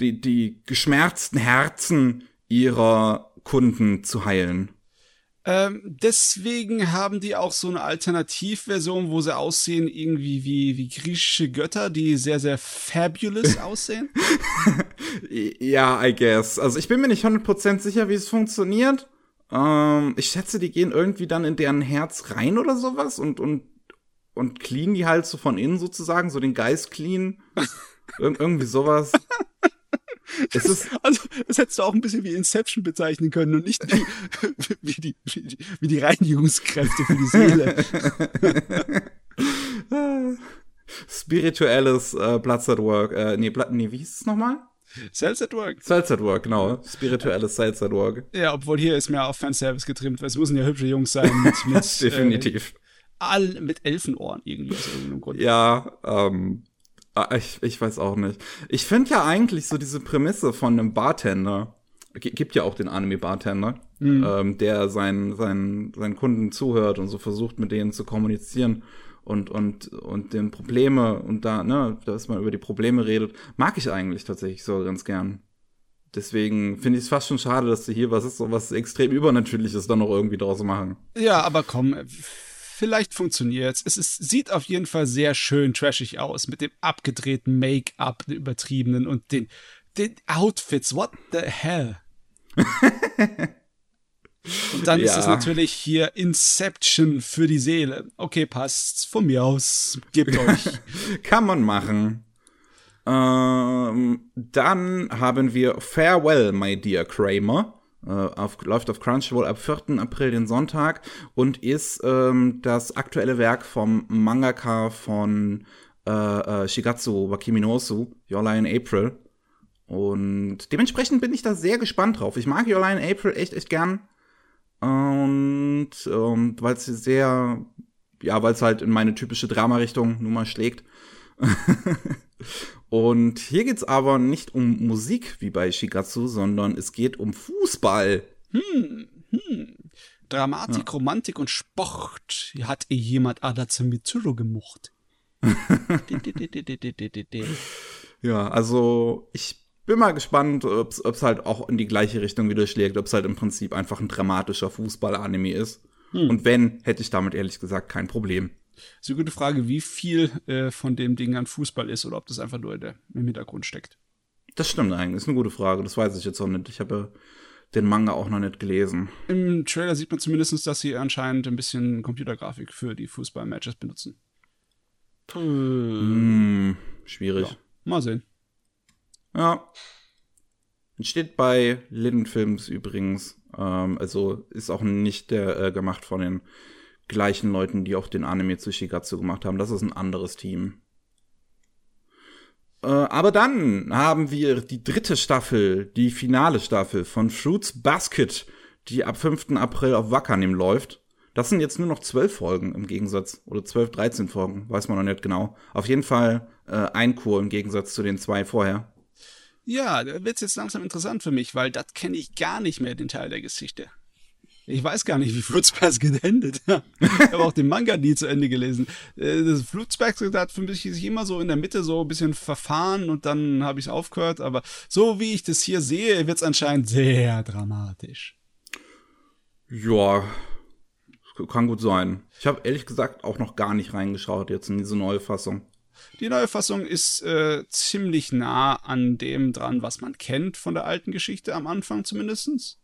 die, die geschmerzten Herzen ihrer Kunden zu heilen. Ähm, deswegen haben die auch so eine Alternativversion, wo sie aussehen irgendwie wie, wie griechische Götter, die sehr, sehr fabulous aussehen. ja, I guess. Also ich bin mir nicht 100% sicher, wie es funktioniert. Ähm, ich schätze, die gehen irgendwie dann in deren Herz rein oder sowas und, und, und clean die halt so von innen sozusagen, so den Geist clean. Ir irgendwie sowas. Es ist also, das hättest du auch ein bisschen wie Inception bezeichnen können und nicht wie, wie, die, wie, die, wie die Reinigungskräfte für die Seele. Spirituelles äh, Bloods at Work. Äh, nee, Blood, nee, wie hieß es nochmal? Cells at Work. Cells at Work, genau. Spirituelles Cells at Work. Ja, obwohl hier ist mehr auf Fanservice getrimmt, weil es müssen ja hübsche Jungs sein mit, mit Definitiv. Äh, all mit Elfenohren irgendwie aus irgendeinem Grund. Ja, ähm, ich, ich weiß auch nicht. Ich finde ja eigentlich so diese Prämisse von einem Bartender, gibt ja auch den Anime-Bartender, mhm. ähm, der seinen, seinen, seinen Kunden zuhört und so versucht, mit denen zu kommunizieren und, und, und den Probleme und da, ne, dass man über die Probleme redet, mag ich eigentlich tatsächlich so ganz gern. Deswegen finde ich es fast schon schade, dass sie hier was ist, so was extrem Übernatürliches dann noch irgendwie draus machen. Ja, aber komm, vielleicht funktioniert's. Es ist, sieht auf jeden Fall sehr schön trashig aus mit dem abgedrehten Make-up, den übertriebenen und den, den Outfits. What the hell? Und dann ja. ist es natürlich hier Inception für die Seele. Okay, passt. Von mir aus. Gebt euch. Kann man machen. Ähm, dann haben wir Farewell, My Dear Kramer. Äh, auf, läuft auf Crunchyroll ab 4. April den Sonntag und ist ähm, das aktuelle Werk vom Mangaka von äh, äh, Shigatsu Wakiminosu, Your Lie in April. Und dementsprechend bin ich da sehr gespannt drauf. Ich mag Your Lie in April echt, echt gern. Und ähm, weil es sehr, ja, weil es halt in meine typische Drama-Richtung nun mal schlägt. und hier geht's aber nicht um Musik wie bei Shigatsu, sondern es geht um Fußball. Hm, hm. Dramatik, ja. Romantik und Sport. Hat eh jemand Adaze Mitsuru gemocht. ja, also ich bin mal gespannt, ob es halt auch in die gleiche Richtung wieder schlägt, ob es halt im Prinzip einfach ein dramatischer Fußball-Anime ist. Hm. Und wenn, hätte ich damit ehrlich gesagt kein Problem. Ist eine gute Frage, wie viel äh, von dem Ding an Fußball ist oder ob das einfach nur der, im Hintergrund steckt. Das stimmt eigentlich, ist eine gute Frage. Das weiß ich jetzt auch nicht. Ich habe den Manga auch noch nicht gelesen. Im Trailer sieht man zumindest, dass sie anscheinend ein bisschen Computergrafik für die Fußball-Matches benutzen. Hm, schwierig. Ja, mal sehen. Ja. Entsteht bei Linden Films übrigens. Ähm, also ist auch nicht der äh, gemacht von den gleichen Leuten, die auch den Anime zu Shigatsu gemacht haben. Das ist ein anderes Team. Äh, aber dann haben wir die dritte Staffel, die finale Staffel von Fruits Basket, die ab 5. April auf Wakanim läuft. Das sind jetzt nur noch zwölf Folgen im Gegensatz, oder zwölf, dreizehn Folgen, weiß man noch nicht genau. Auf jeden Fall äh, ein Kur im Gegensatz zu den zwei vorher. Ja, da wird's jetzt langsam interessant für mich, weil das kenne ich gar nicht mehr, den Teil der Geschichte. Ich weiß gar nicht, wie Fruits Basket endet. ich habe auch den Manga nie zu Ende gelesen. Äh, das Basket hat für mich sich immer so in der Mitte so ein bisschen verfahren und dann habe ich es aufgehört. Aber so wie ich das hier sehe, wird es anscheinend sehr dramatisch. Ja, kann gut sein. Ich habe ehrlich gesagt auch noch gar nicht reingeschaut jetzt in diese neue Fassung. Die neue Fassung ist äh, ziemlich nah an dem dran, was man kennt von der alten Geschichte, am Anfang zumindest.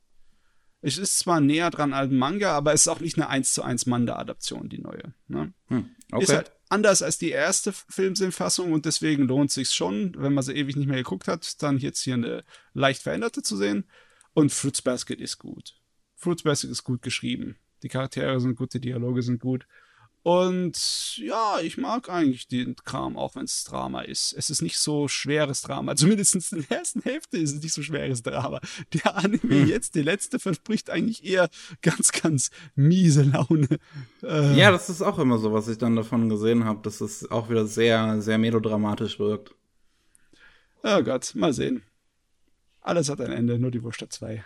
Es ist zwar näher dran als Manga, aber es ist auch nicht eine 1 zu 1 Manga-Adaption, die neue. Ne? Hm, okay. Ist halt anders als die erste Filmsinnfassung und deswegen lohnt sich schon, wenn man sie ewig nicht mehr geguckt hat, dann jetzt hier eine leicht veränderte zu sehen. Und Fruits Basket ist gut. Fruits Basket ist gut geschrieben. Die Charaktere sind gut, die Dialoge sind gut. Und ja, ich mag eigentlich den Kram, auch wenn es Drama ist. Es ist nicht so schweres Drama. Zumindest in der ersten Hälfte ist es nicht so schweres Drama. Der Anime hm. jetzt, die letzte, verspricht eigentlich eher ganz, ganz miese Laune. Äh, ja, das ist auch immer so, was ich dann davon gesehen habe, dass es auch wieder sehr, sehr melodramatisch wirkt. Oh Gott, mal sehen. Alles hat ein Ende, nur die Wurst hat zwei.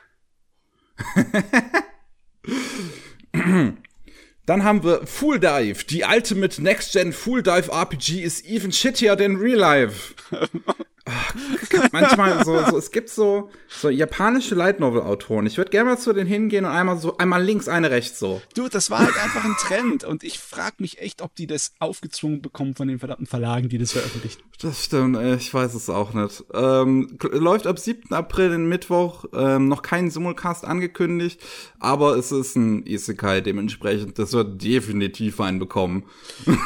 Dann haben wir Full Dive. Die Ultimate Next Gen Full Dive RPG is even shittier than Real Life. manchmal so, so, es gibt so, so japanische Light Novel Autoren. Ich würde gerne mal zu denen hingehen und einmal so, einmal links, eine rechts so. Du, das war halt einfach ein Trend und ich frage mich echt, ob die das aufgezwungen bekommen von den verdammten Verlagen, die das veröffentlichen. Das stimmt, ich weiß es auch nicht. Ähm, läuft ab 7. April, den Mittwoch, ähm, noch kein Simulcast angekündigt, aber es ist ein Isekai dementsprechend. Das wird definitiv einen bekommen.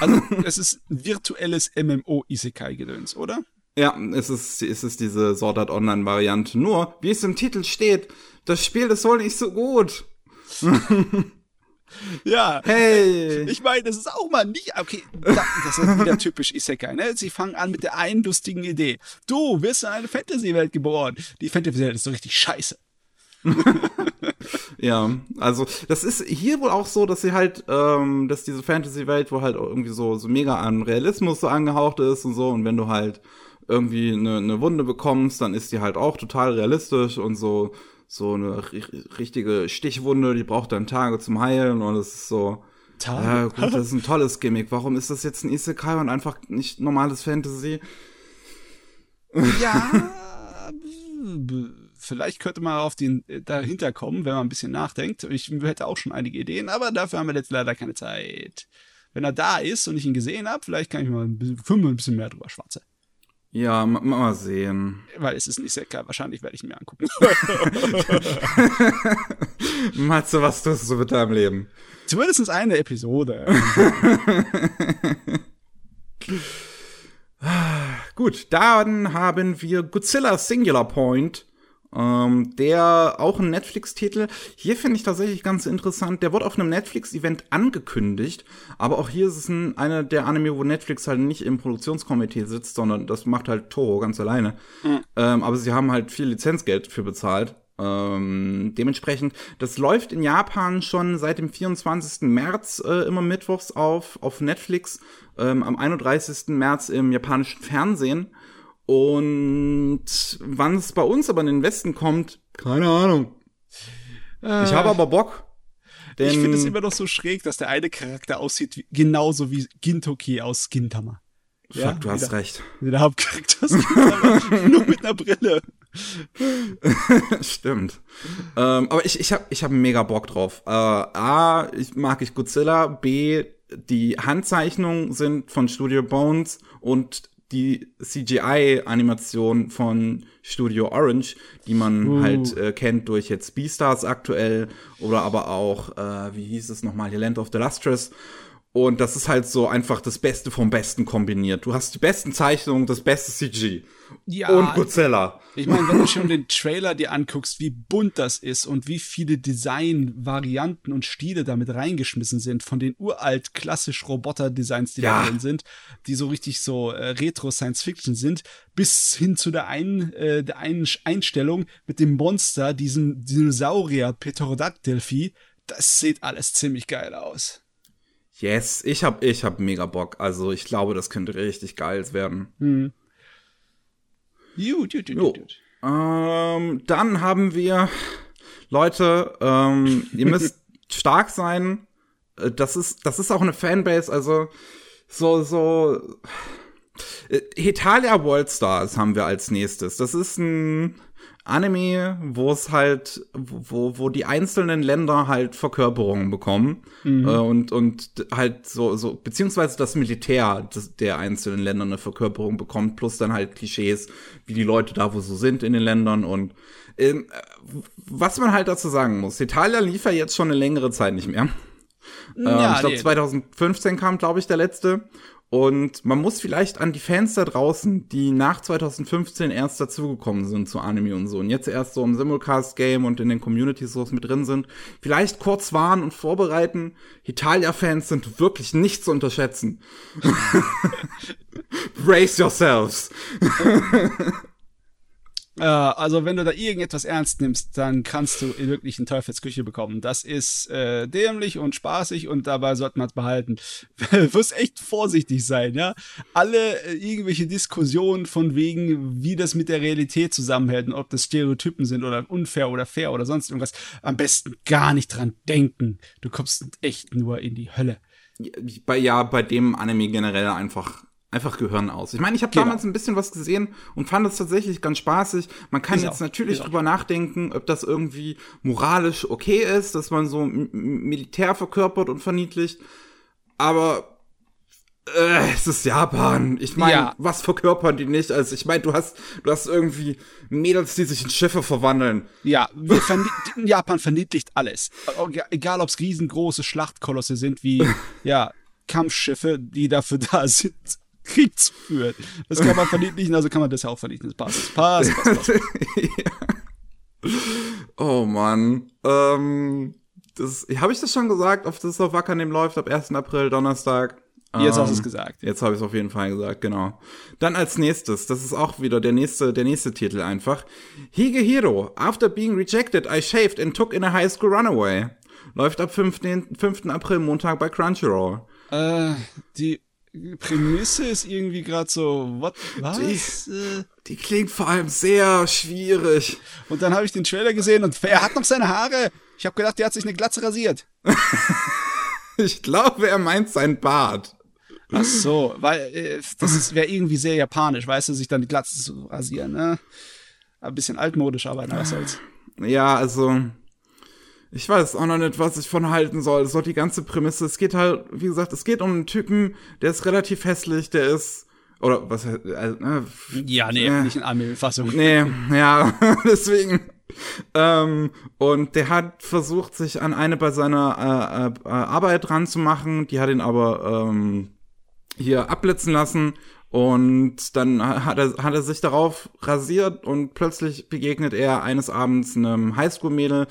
Also, es ist virtuelles MMO-Isekai-Gedöns, oder? Ja, es ist, es ist diese Sword Art Online-Variante. Nur, wie es im Titel steht, das Spiel ist wohl nicht so gut. ja. Hey. Ich meine, das ist auch mal nicht, okay, das ist wieder typisch Isekai, ne? Sie fangen an mit der einen lustigen Idee. Du wirst in eine Fantasy-Welt geboren. Die Fantasy-Welt ist so richtig scheiße. ja, also das ist hier wohl auch so, dass sie halt, ähm, dass diese Fantasy-Welt wohl halt irgendwie so, so mega an Realismus so angehaucht ist und so. Und wenn du halt irgendwie eine, eine Wunde bekommst, dann ist die halt auch total realistisch und so so eine richtige Stichwunde, die braucht dann Tage zum Heilen und es ist so Tage? Ja, gut, das ist ein tolles Gimmick. Warum ist das jetzt ein Isekai und einfach nicht normales Fantasy? Ja, vielleicht könnte man auf den äh, dahinter kommen, wenn man ein bisschen nachdenkt. Ich hätte auch schon einige Ideen, aber dafür haben wir jetzt leider keine Zeit. Wenn er da ist und ich ihn gesehen habe, vielleicht kann ich mal ein bisschen, ein bisschen mehr drüber schwatzen. Ja, mal sehen. Weil es ist nicht sehr geil. Wahrscheinlich werde ich mir angucken. Matze, was tust du mit deinem Leben? Zumindest eine Episode. Gut, dann haben wir Godzilla Singular Point ähm, der auch ein Netflix-Titel. Hier finde ich tatsächlich ganz interessant. Der wurde auf einem Netflix-Event angekündigt, aber auch hier ist es ein, einer der Anime, wo Netflix halt nicht im Produktionskomitee sitzt, sondern das macht halt Toho ganz alleine. Mhm. Ähm, aber sie haben halt viel Lizenzgeld für bezahlt. Ähm, dementsprechend, das läuft in Japan schon seit dem 24. März äh, immer mittwochs auf, auf Netflix, ähm, am 31. März im japanischen Fernsehen. Und wann es bei uns aber in den Westen kommt, keine Ahnung. Äh, ich habe aber Bock. ich finde es immer noch so schräg, dass der eine Charakter aussieht wie, genauso wie Gintoki aus Gintama. Fuck, ja, du hast der, recht. Der Hauptcharakter Gintama, nur mit einer Brille. Stimmt. ähm, aber ich, ich habe ich hab mega Bock drauf. Äh, A, ich mag ich Godzilla. B, die Handzeichnungen sind von Studio Bones und die CGI-Animation von Studio Orange, die man uh. halt äh, kennt durch jetzt Beastars aktuell oder aber auch, äh, wie hieß es nochmal, hier Land of the Lustrous. Und das ist halt so einfach das Beste vom Besten kombiniert. Du hast die besten Zeichnungen, das beste CG. Ja. Und Godzilla. Ich meine, wenn du schon den Trailer dir anguckst, wie bunt das ist und wie viele Design-Varianten und Stile damit reingeschmissen sind, von den uralt klassisch Roboter-Designs, die ja. da drin sind, die so richtig so äh, Retro-Science-Fiction sind, bis hin zu der einen, äh, der einen Einstellung mit dem Monster, diesem Dinosaurier Pterodactyl-Vieh, das sieht alles ziemlich geil aus. Yes, ich hab, ich hab mega Bock. Also ich glaube, das könnte richtig geil werden. Hm. Gut, gut, gut, gut. Ähm, dann haben wir, Leute, ähm, ihr müsst stark sein. Äh, das ist, das ist auch eine Fanbase, also so, so. Äh, Hetalia World Stars haben wir als nächstes. Das ist ein Anime, wo es halt, wo, wo die einzelnen Länder halt Verkörperungen bekommen mhm. äh, und, und halt so, so, beziehungsweise das Militär des, der einzelnen Länder eine Verkörperung bekommt, plus dann halt Klischees, wie die Leute da wo so sind in den Ländern und ähm, was man halt dazu sagen muss, Italia lief ja jetzt schon eine längere Zeit nicht mehr. Ja, ähm, ich glaube, 2015 kam, glaube ich, der letzte. Und man muss vielleicht an die Fans da draußen, die nach 2015 erst dazugekommen sind zu Anime und so und jetzt erst so im Simulcast-Game und in den Communities so mit drin sind, vielleicht kurz warnen und vorbereiten. Italia-Fans sind wirklich nicht zu unterschätzen. Brace yourselves. Äh, also wenn du da irgendetwas ernst nimmst, dann kannst du wirklich einen Teufelsküche bekommen. Das ist äh, dämlich und spaßig und dabei sollte man es behalten. du wirst echt vorsichtig sein, ja. Alle äh, irgendwelche Diskussionen von wegen, wie das mit der Realität zusammenhält und ob das Stereotypen sind oder unfair oder fair oder sonst irgendwas, am besten gar nicht dran denken. Du kommst echt nur in die Hölle. Bei, ja, bei dem Anime generell einfach einfach Gehirn aus. Ich meine, ich habe Genau. damals ein bisschen was gesehen und fand es tatsächlich ganz spaßig. Man kann Ich jetzt auch. natürlich Ich auch. drüber nachdenken, ob das irgendwie moralisch okay ist, dass man so Militär verkörpert und verniedlicht. Aber äh, es ist Japan. Ich meine, Ja. was verkörpern die nicht? Also ich meine, du hast, du hast irgendwie Mädels, die sich in Schiffe verwandeln. Ja, Japan verniedlicht alles. Egal, ob es riesengroße Schlachtkolosse sind, wie ja, Kampfschiffe, die dafür da sind, Krieg zu führen. Das kann man verniedlichen, also kann man das ja auch vernichten. Das passt. Passt, passt, passt. Oh Mann. Ähm, das, habe ich das schon gesagt, auf das auf Wackernehm läuft ab 1. April, Donnerstag? Jetzt hast du Ähm, es gesagt. Jetzt habe ich es auf jeden Fall gesagt, genau. Dann als nächstes, das ist auch wieder der nächste, der nächste Titel einfach. Higehiro, after being rejected, I shaved and took in a high school runaway. Läuft ab 5. 5. April Montag bei Crunchyroll. Äh, die Prämisse ist irgendwie gerade so, what, was? Die- Äh, Die klingt vor allem sehr schwierig. Und dann habe ich den Trailer gesehen und er hat noch seine Haare. Ich habe gedacht, der hat sich eine Glatze rasiert. Ich glaube, er meint sein Bart. Ach so, weil äh, das wäre irgendwie sehr japanisch, weißt du, sich dann die Glatze zu rasieren, ne? Ein bisschen altmodisch, aber na, was soll's. Ja, also ich weiß auch noch nicht, was ich von halten soll. Das ist doch die ganze Prämisse. Es geht halt, wie gesagt, es geht um einen Typen, der ist relativ hässlich, der ist oder was äh, Ja, nee, äh, nicht in Anime-Fassung. Nee, ja, deswegen. Ähm, und der hat versucht, sich an eine bei seiner äh, äh, Arbeit ranzumachen. Die hat ihn aber ähm, hier abblitzen lassen. Und dann hat er, hat er sich darauf rasiert und plötzlich begegnet er eines Abends einem Highschool-Mädel,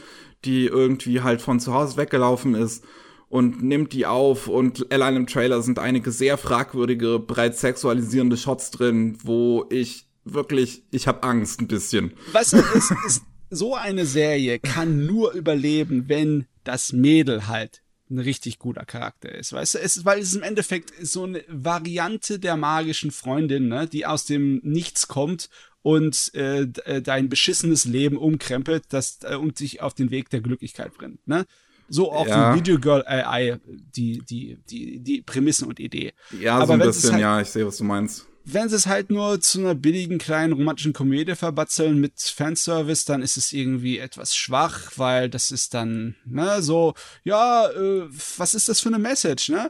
die irgendwie halt von zu Hause weggelaufen ist und nimmt die auf und allein im Trailer sind einige sehr fragwürdige, bereits sexualisierende Shots drin, wo ich wirklich, ich habe Angst ein bisschen. Weißt du, es ist, so eine Serie kann nur überleben, wenn das Mädel halt ein richtig guter Charakter ist. Weißt du, es ist, weil es im Endeffekt so eine Variante der magischen Freundin, ne, die aus dem Nichts kommt und äh, äh, dein beschissenes Leben umkrempelt das, äh, und dich auf den Weg der Glücklichkeit bringt. Ne? So auch Ja. die Video Girl AI, die, die, die, die Prämissen und Idee. Ja, Aber so ein bisschen, halt- ja, ich sehe, was du meinst. wenn sie es halt nur zu einer billigen kleinen romantischen Komödie verbatzeln mit Fanservice, dann ist es irgendwie etwas schwach, weil das ist dann, ne, so, ja, äh, was ist das für eine Message, ne?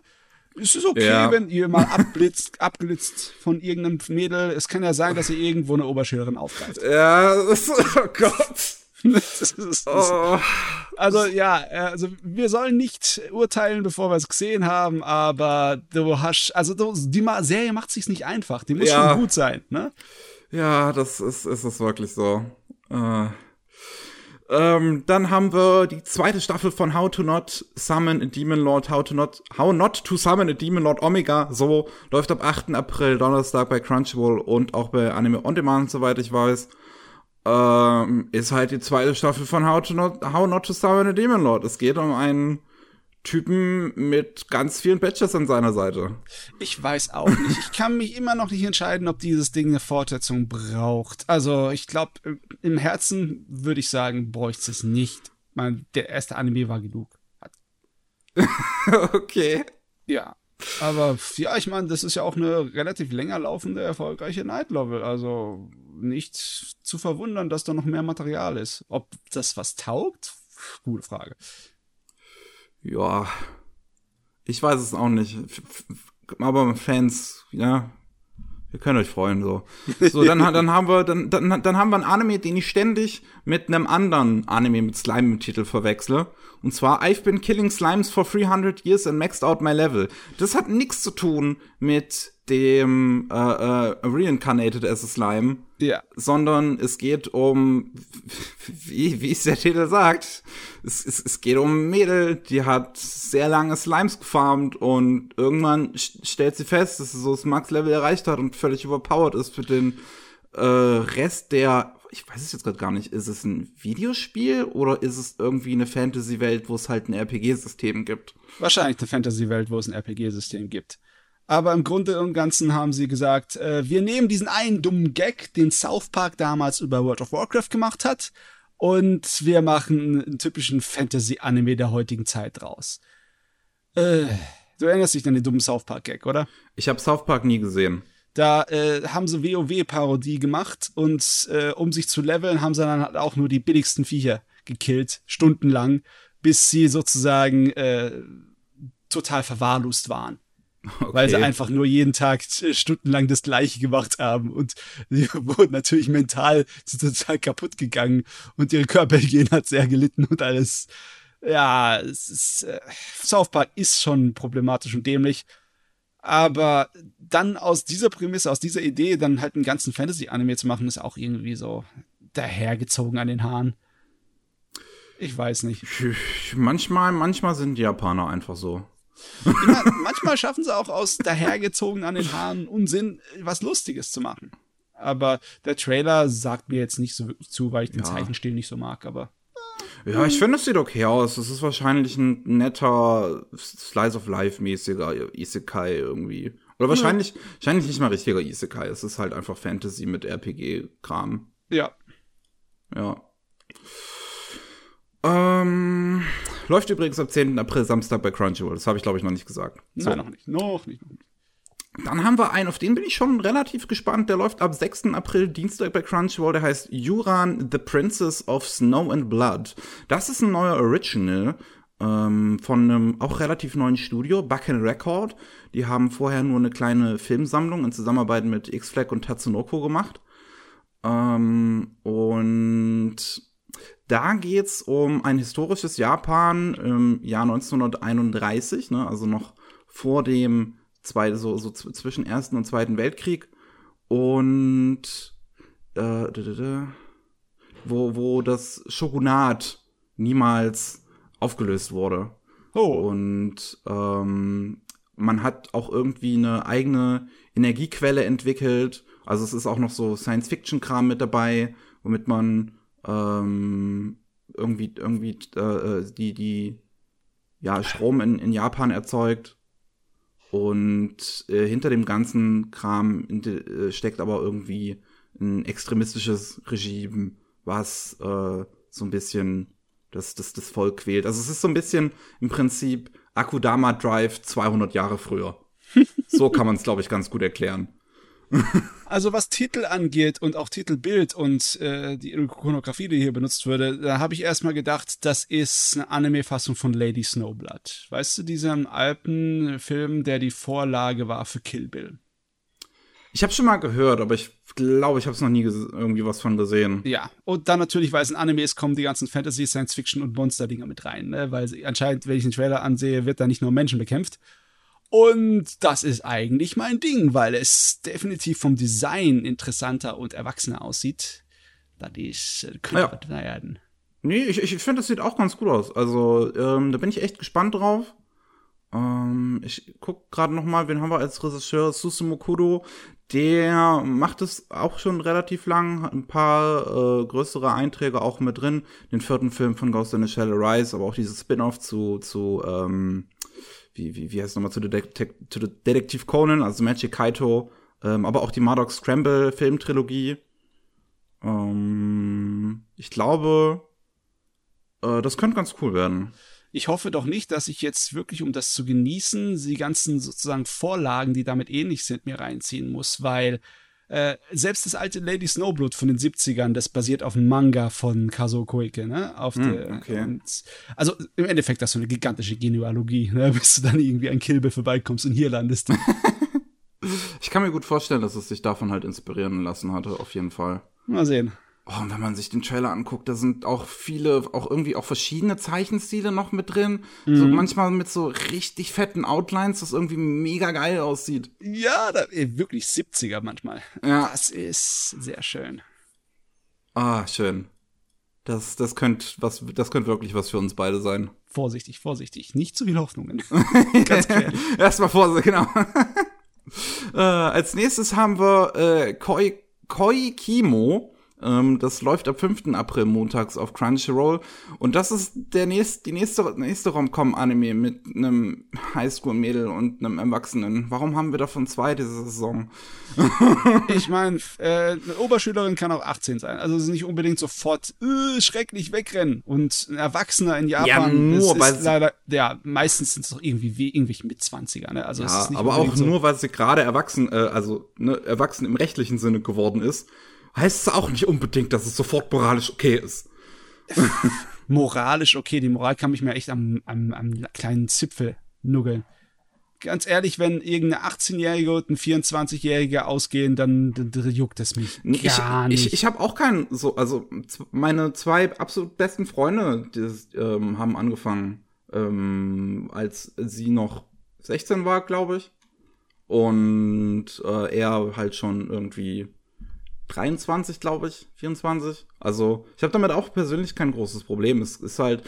Es ist okay, Ja. wenn ihr mal abblitzt, abgelitzt von irgendeinem Mädel. Es kann ja sein, dass ihr irgendwo eine Oberschülerin aufgreift. Ja, das, oh Gott. Das ist, das Oh. also ja, äh, also wir sollen nicht urteilen, bevor wir es gesehen haben, aber du hast, also du, die Serie macht sich's nicht einfach. Die muss Ja. schon gut sein, ne? Ja, das ist, ist es wirklich so. Äh. Ähm, dann haben wir die zweite Staffel von How to Not Summon a Demon Lord, How to Not, How Not to Summon a Demon Lord Omega, so, läuft ab 8. April, Donnerstag bei Crunchyroll und auch bei Anime On Demand, soweit ich weiß. Ähm, ist halt die zweite Staffel von How to Not, How Not to Summon a Demon Lord. Es geht um einen Typen mit ganz vielen Badges an seiner Seite. Ich weiß auch nicht. Ich kann mich immer noch nicht entscheiden, ob dieses Ding eine Fortsetzung braucht. Also, ich glaube, im Herzen würde ich sagen, bräuchte es nicht. Mein, der erste Anime war genug. okay. Ja. Aber ja, ich meine, das ist ja auch eine relativ länger laufende, erfolgreiche Night Novel. Also nicht zu verwundern, dass da noch mehr Material ist. Ob das was taugt? Gute Frage. Ja, ich weiß es auch nicht. Aber Fans, ja, ihr könnt euch freuen so. So, dann, dann haben wir, dann, dann, dann haben wir einen Anime, den ich ständig mit einem anderen Anime mit Slime im Titel verwechsle. Und zwar I've been killing slimes for 300 years and maxed out my level. Das hat nichts zu tun mit dem äh, äh, Reincarnated as a Slime, Ja. sondern es geht um, wie, wie es der Titel sagt, es, es, es geht um ein Mädel, die hat sehr lange Slimes gefarmt und irgendwann st- stellt sie fest, dass sie so das Max-Level erreicht hat und völlig überpowered ist für den äh, Rest der, ich weiß es jetzt gerade gar nicht, ist es ein Videospiel oder ist es irgendwie eine Fantasy-Welt, wo es halt ein RPG-System gibt? Wahrscheinlich eine Fantasy-Welt, wo es ein RPG-System gibt. Aber im Grunde und Ganzen haben sie gesagt, äh, wir nehmen diesen einen dummen Gag, den South Park damals über World of Warcraft gemacht hat, und wir machen einen typischen Fantasy-Anime der heutigen Zeit draus. Äh, Du erinnerst dich an den dummen South Park-Gag, oder? Ich habe South Park nie gesehen. Da äh, haben sie WoW-Parodie gemacht und äh, um sich zu leveln, haben sie dann halt auch nur die billigsten Viecher gekillt, stundenlang, bis sie sozusagen äh, total verwahrlost waren. Okay. Weil sie einfach nur jeden Tag stundenlang das Gleiche gemacht haben und sie wurden natürlich mental total kaputt gegangen und ihre Körperhygiene hat sehr gelitten und alles. Ja, es ist, äh, South Park ist schon problematisch und dämlich. Aber dann aus dieser Prämisse, aus dieser Idee, dann halt einen ganzen Fantasy-Anime zu machen, ist auch irgendwie so dahergezogen an den Haaren. Ich weiß nicht. Manchmal, manchmal sind die Japaner einfach so. Immer, manchmal schaffen sie auch aus dahergezogen an den Haaren Unsinn was Lustiges zu machen. Aber der Trailer sagt mir jetzt nicht so zu, weil ich den ja. Zeichenstil nicht so mag, aber. Ja, ich finde, es sieht okay aus. Es ist wahrscheinlich ein netter Slice of Life-mäßiger Isekai irgendwie. Oder wahrscheinlich, ja. wahrscheinlich nicht mal richtiger Isekai. Es ist halt einfach Fantasy mit RPG-Kram. Ja. Ja. Ähm, läuft übrigens am 10. April Samstag bei Crunchyroll. Das habe ich, glaube ich, noch nicht gesagt. So. Nein, noch nicht. Noch nicht. Noch nicht. Dann haben wir einen, auf den bin ich schon relativ gespannt. Der läuft ab 6. April Dienstag bei Crunchyroll. Der heißt Yuran, The Princess of Snow and Blood. Das ist ein neuer Original ähm, von einem auch relativ neuen Studio, Bucken Record. Die haben vorher nur eine kleine Filmsammlung in Zusammenarbeit mit X-Flag und Tatsunoko gemacht. Ähm, und da geht's um ein historisches Japan im Jahr 1931, ne, also noch vor dem zwei, so, so zwischen Ersten und Zweiten Weltkrieg. Und äh, wo, wo das Shogunat niemals aufgelöst wurde. Oh. Und ähm, man hat auch irgendwie eine eigene Energiequelle entwickelt. Also es ist auch noch so Science-Fiction-Kram mit dabei, womit man ähm, irgendwie irgendwie äh, äh die die ja Strom in, in Japan erzeugt und äh, hinter dem ganzen Kram äh, steckt aber irgendwie ein extremistisches Regime, was äh, so ein bisschen das, das, das Volk quält. Also es ist so ein bisschen im Prinzip Akudama Drive 200 Jahre früher. so kann man es, glaube ich, ganz gut erklären. Also was Titel angeht und auch Titelbild und äh, die Ikonografie, die hier benutzt wurde, da habe ich erstmal gedacht, das ist eine Anime-Fassung von Lady Snowblood. Weißt du, diesen alten Film, der die Vorlage war für Kill Bill? Ich habe schon mal gehört, aber ich glaube, ich habe es noch nie irgendwie was von gesehen. Ja, und dann natürlich, weil es ein Anime ist, kommen die ganzen Fantasy, Science Fiction und Monster-Dinger mit rein, ne? weil anscheinend, wenn ich den Trailer ansehe, wird da nicht nur Menschen bekämpft, und das ist eigentlich mein Ding, weil es definitiv vom Design interessanter und erwachsener aussieht. Das ist, äh, könnte ja. werden. Nee, ich, ich finde, das sieht auch ganz gut aus. Also, ähm, da bin ich echt gespannt drauf. Ähm, ich guck gerade noch mal, wen haben wir als Regisseur? Susumu Kudo. Der macht es auch schon relativ lang, hat ein paar äh, größere Einträge auch mit drin. Den vierten Film von Ghost in the Shell Rise, aber auch dieses Spin-off zu, zu ähm, wie, wie, wie heißt es nochmal, zu, Detec zu Detektiv Conan, also Magic Kaito, ähm, aber auch die Murdoch Scramble Filmtrilogie. Ähm, ich glaube, äh, das könnte ganz cool werden. Ich hoffe doch nicht, dass ich jetzt wirklich, um das zu genießen, die ganzen sozusagen Vorlagen, die damit ähnlich sind, mir reinziehen muss, weil äh, selbst das alte Lady Snowblood von den 70ern, das basiert auf einem Manga von Kazuo Koike, ne? Auf mm, der, okay. Und, also im Endeffekt das ist so eine gigantische Genealogie, ne? Bis du dann irgendwie an Kilbe vorbeikommst und hier landest. ich kann mir gut vorstellen, dass es sich davon halt inspirieren lassen hatte, auf jeden Fall. Mal sehen. Oh, und wenn man sich den Trailer anguckt, da sind auch viele, auch irgendwie auch verschiedene Zeichenstile noch mit drin. Mhm. So manchmal mit so richtig fetten Outlines, das irgendwie mega geil aussieht. Ja, da, wirklich 70er manchmal. Ja. Das ist sehr schön. Ah, schön. Das, das könnte was, das könnte wirklich was für uns beide sein. Vorsichtig, vorsichtig. Nicht zu viel Hoffnungen. Ganz klar. Erstmal vorsichtig, genau. äh, als nächstes haben wir äh, Koi, Koi Kimo Ähm, das läuft ab 5. April montags auf Crunchyroll. Und das ist der nächste, die nächste, nächste Rom-Com-Anime mit einem Highschool-Mädel und einem Erwachsenen. Warum haben wir davon zwei diese Saison? ich meine, äh, eine Oberschülerin kann auch 18 sein. Also es ist nicht unbedingt sofort äh, schrecklich wegrennen. Und ein Erwachsener in Japan Ja, nur, ist, weil ist leider, ja, meistens sind es doch irgendwie wie irgendwelche Mitzwanziger. Ne? Also es Ja, ist nicht aber auch so, nur, weil sie gerade erwachsen, äh, also ne, erwachsen im rechtlichen Sinne geworden ist, heißt es auch nicht unbedingt, dass es sofort moralisch okay ist. moralisch okay. Die Moral kann mich mir echt am, am, am kleinen Zipfel nuggeln. Ganz ehrlich, wenn irgendeine 18-Jährige und ein 24-Jähriger ausgehen, dann, dann, juckt es mich Ich, gar nicht. ich, ich habe auch keinen, so, also meine zwei absolut besten Freunde, die ähm, haben angefangen, ähm, als sie noch 16 war, glaube ich. Und äh, er halt schon irgendwie 23, glaube ich, 24. Also ich habe damit auch persönlich kein großes Problem. Es ist halt,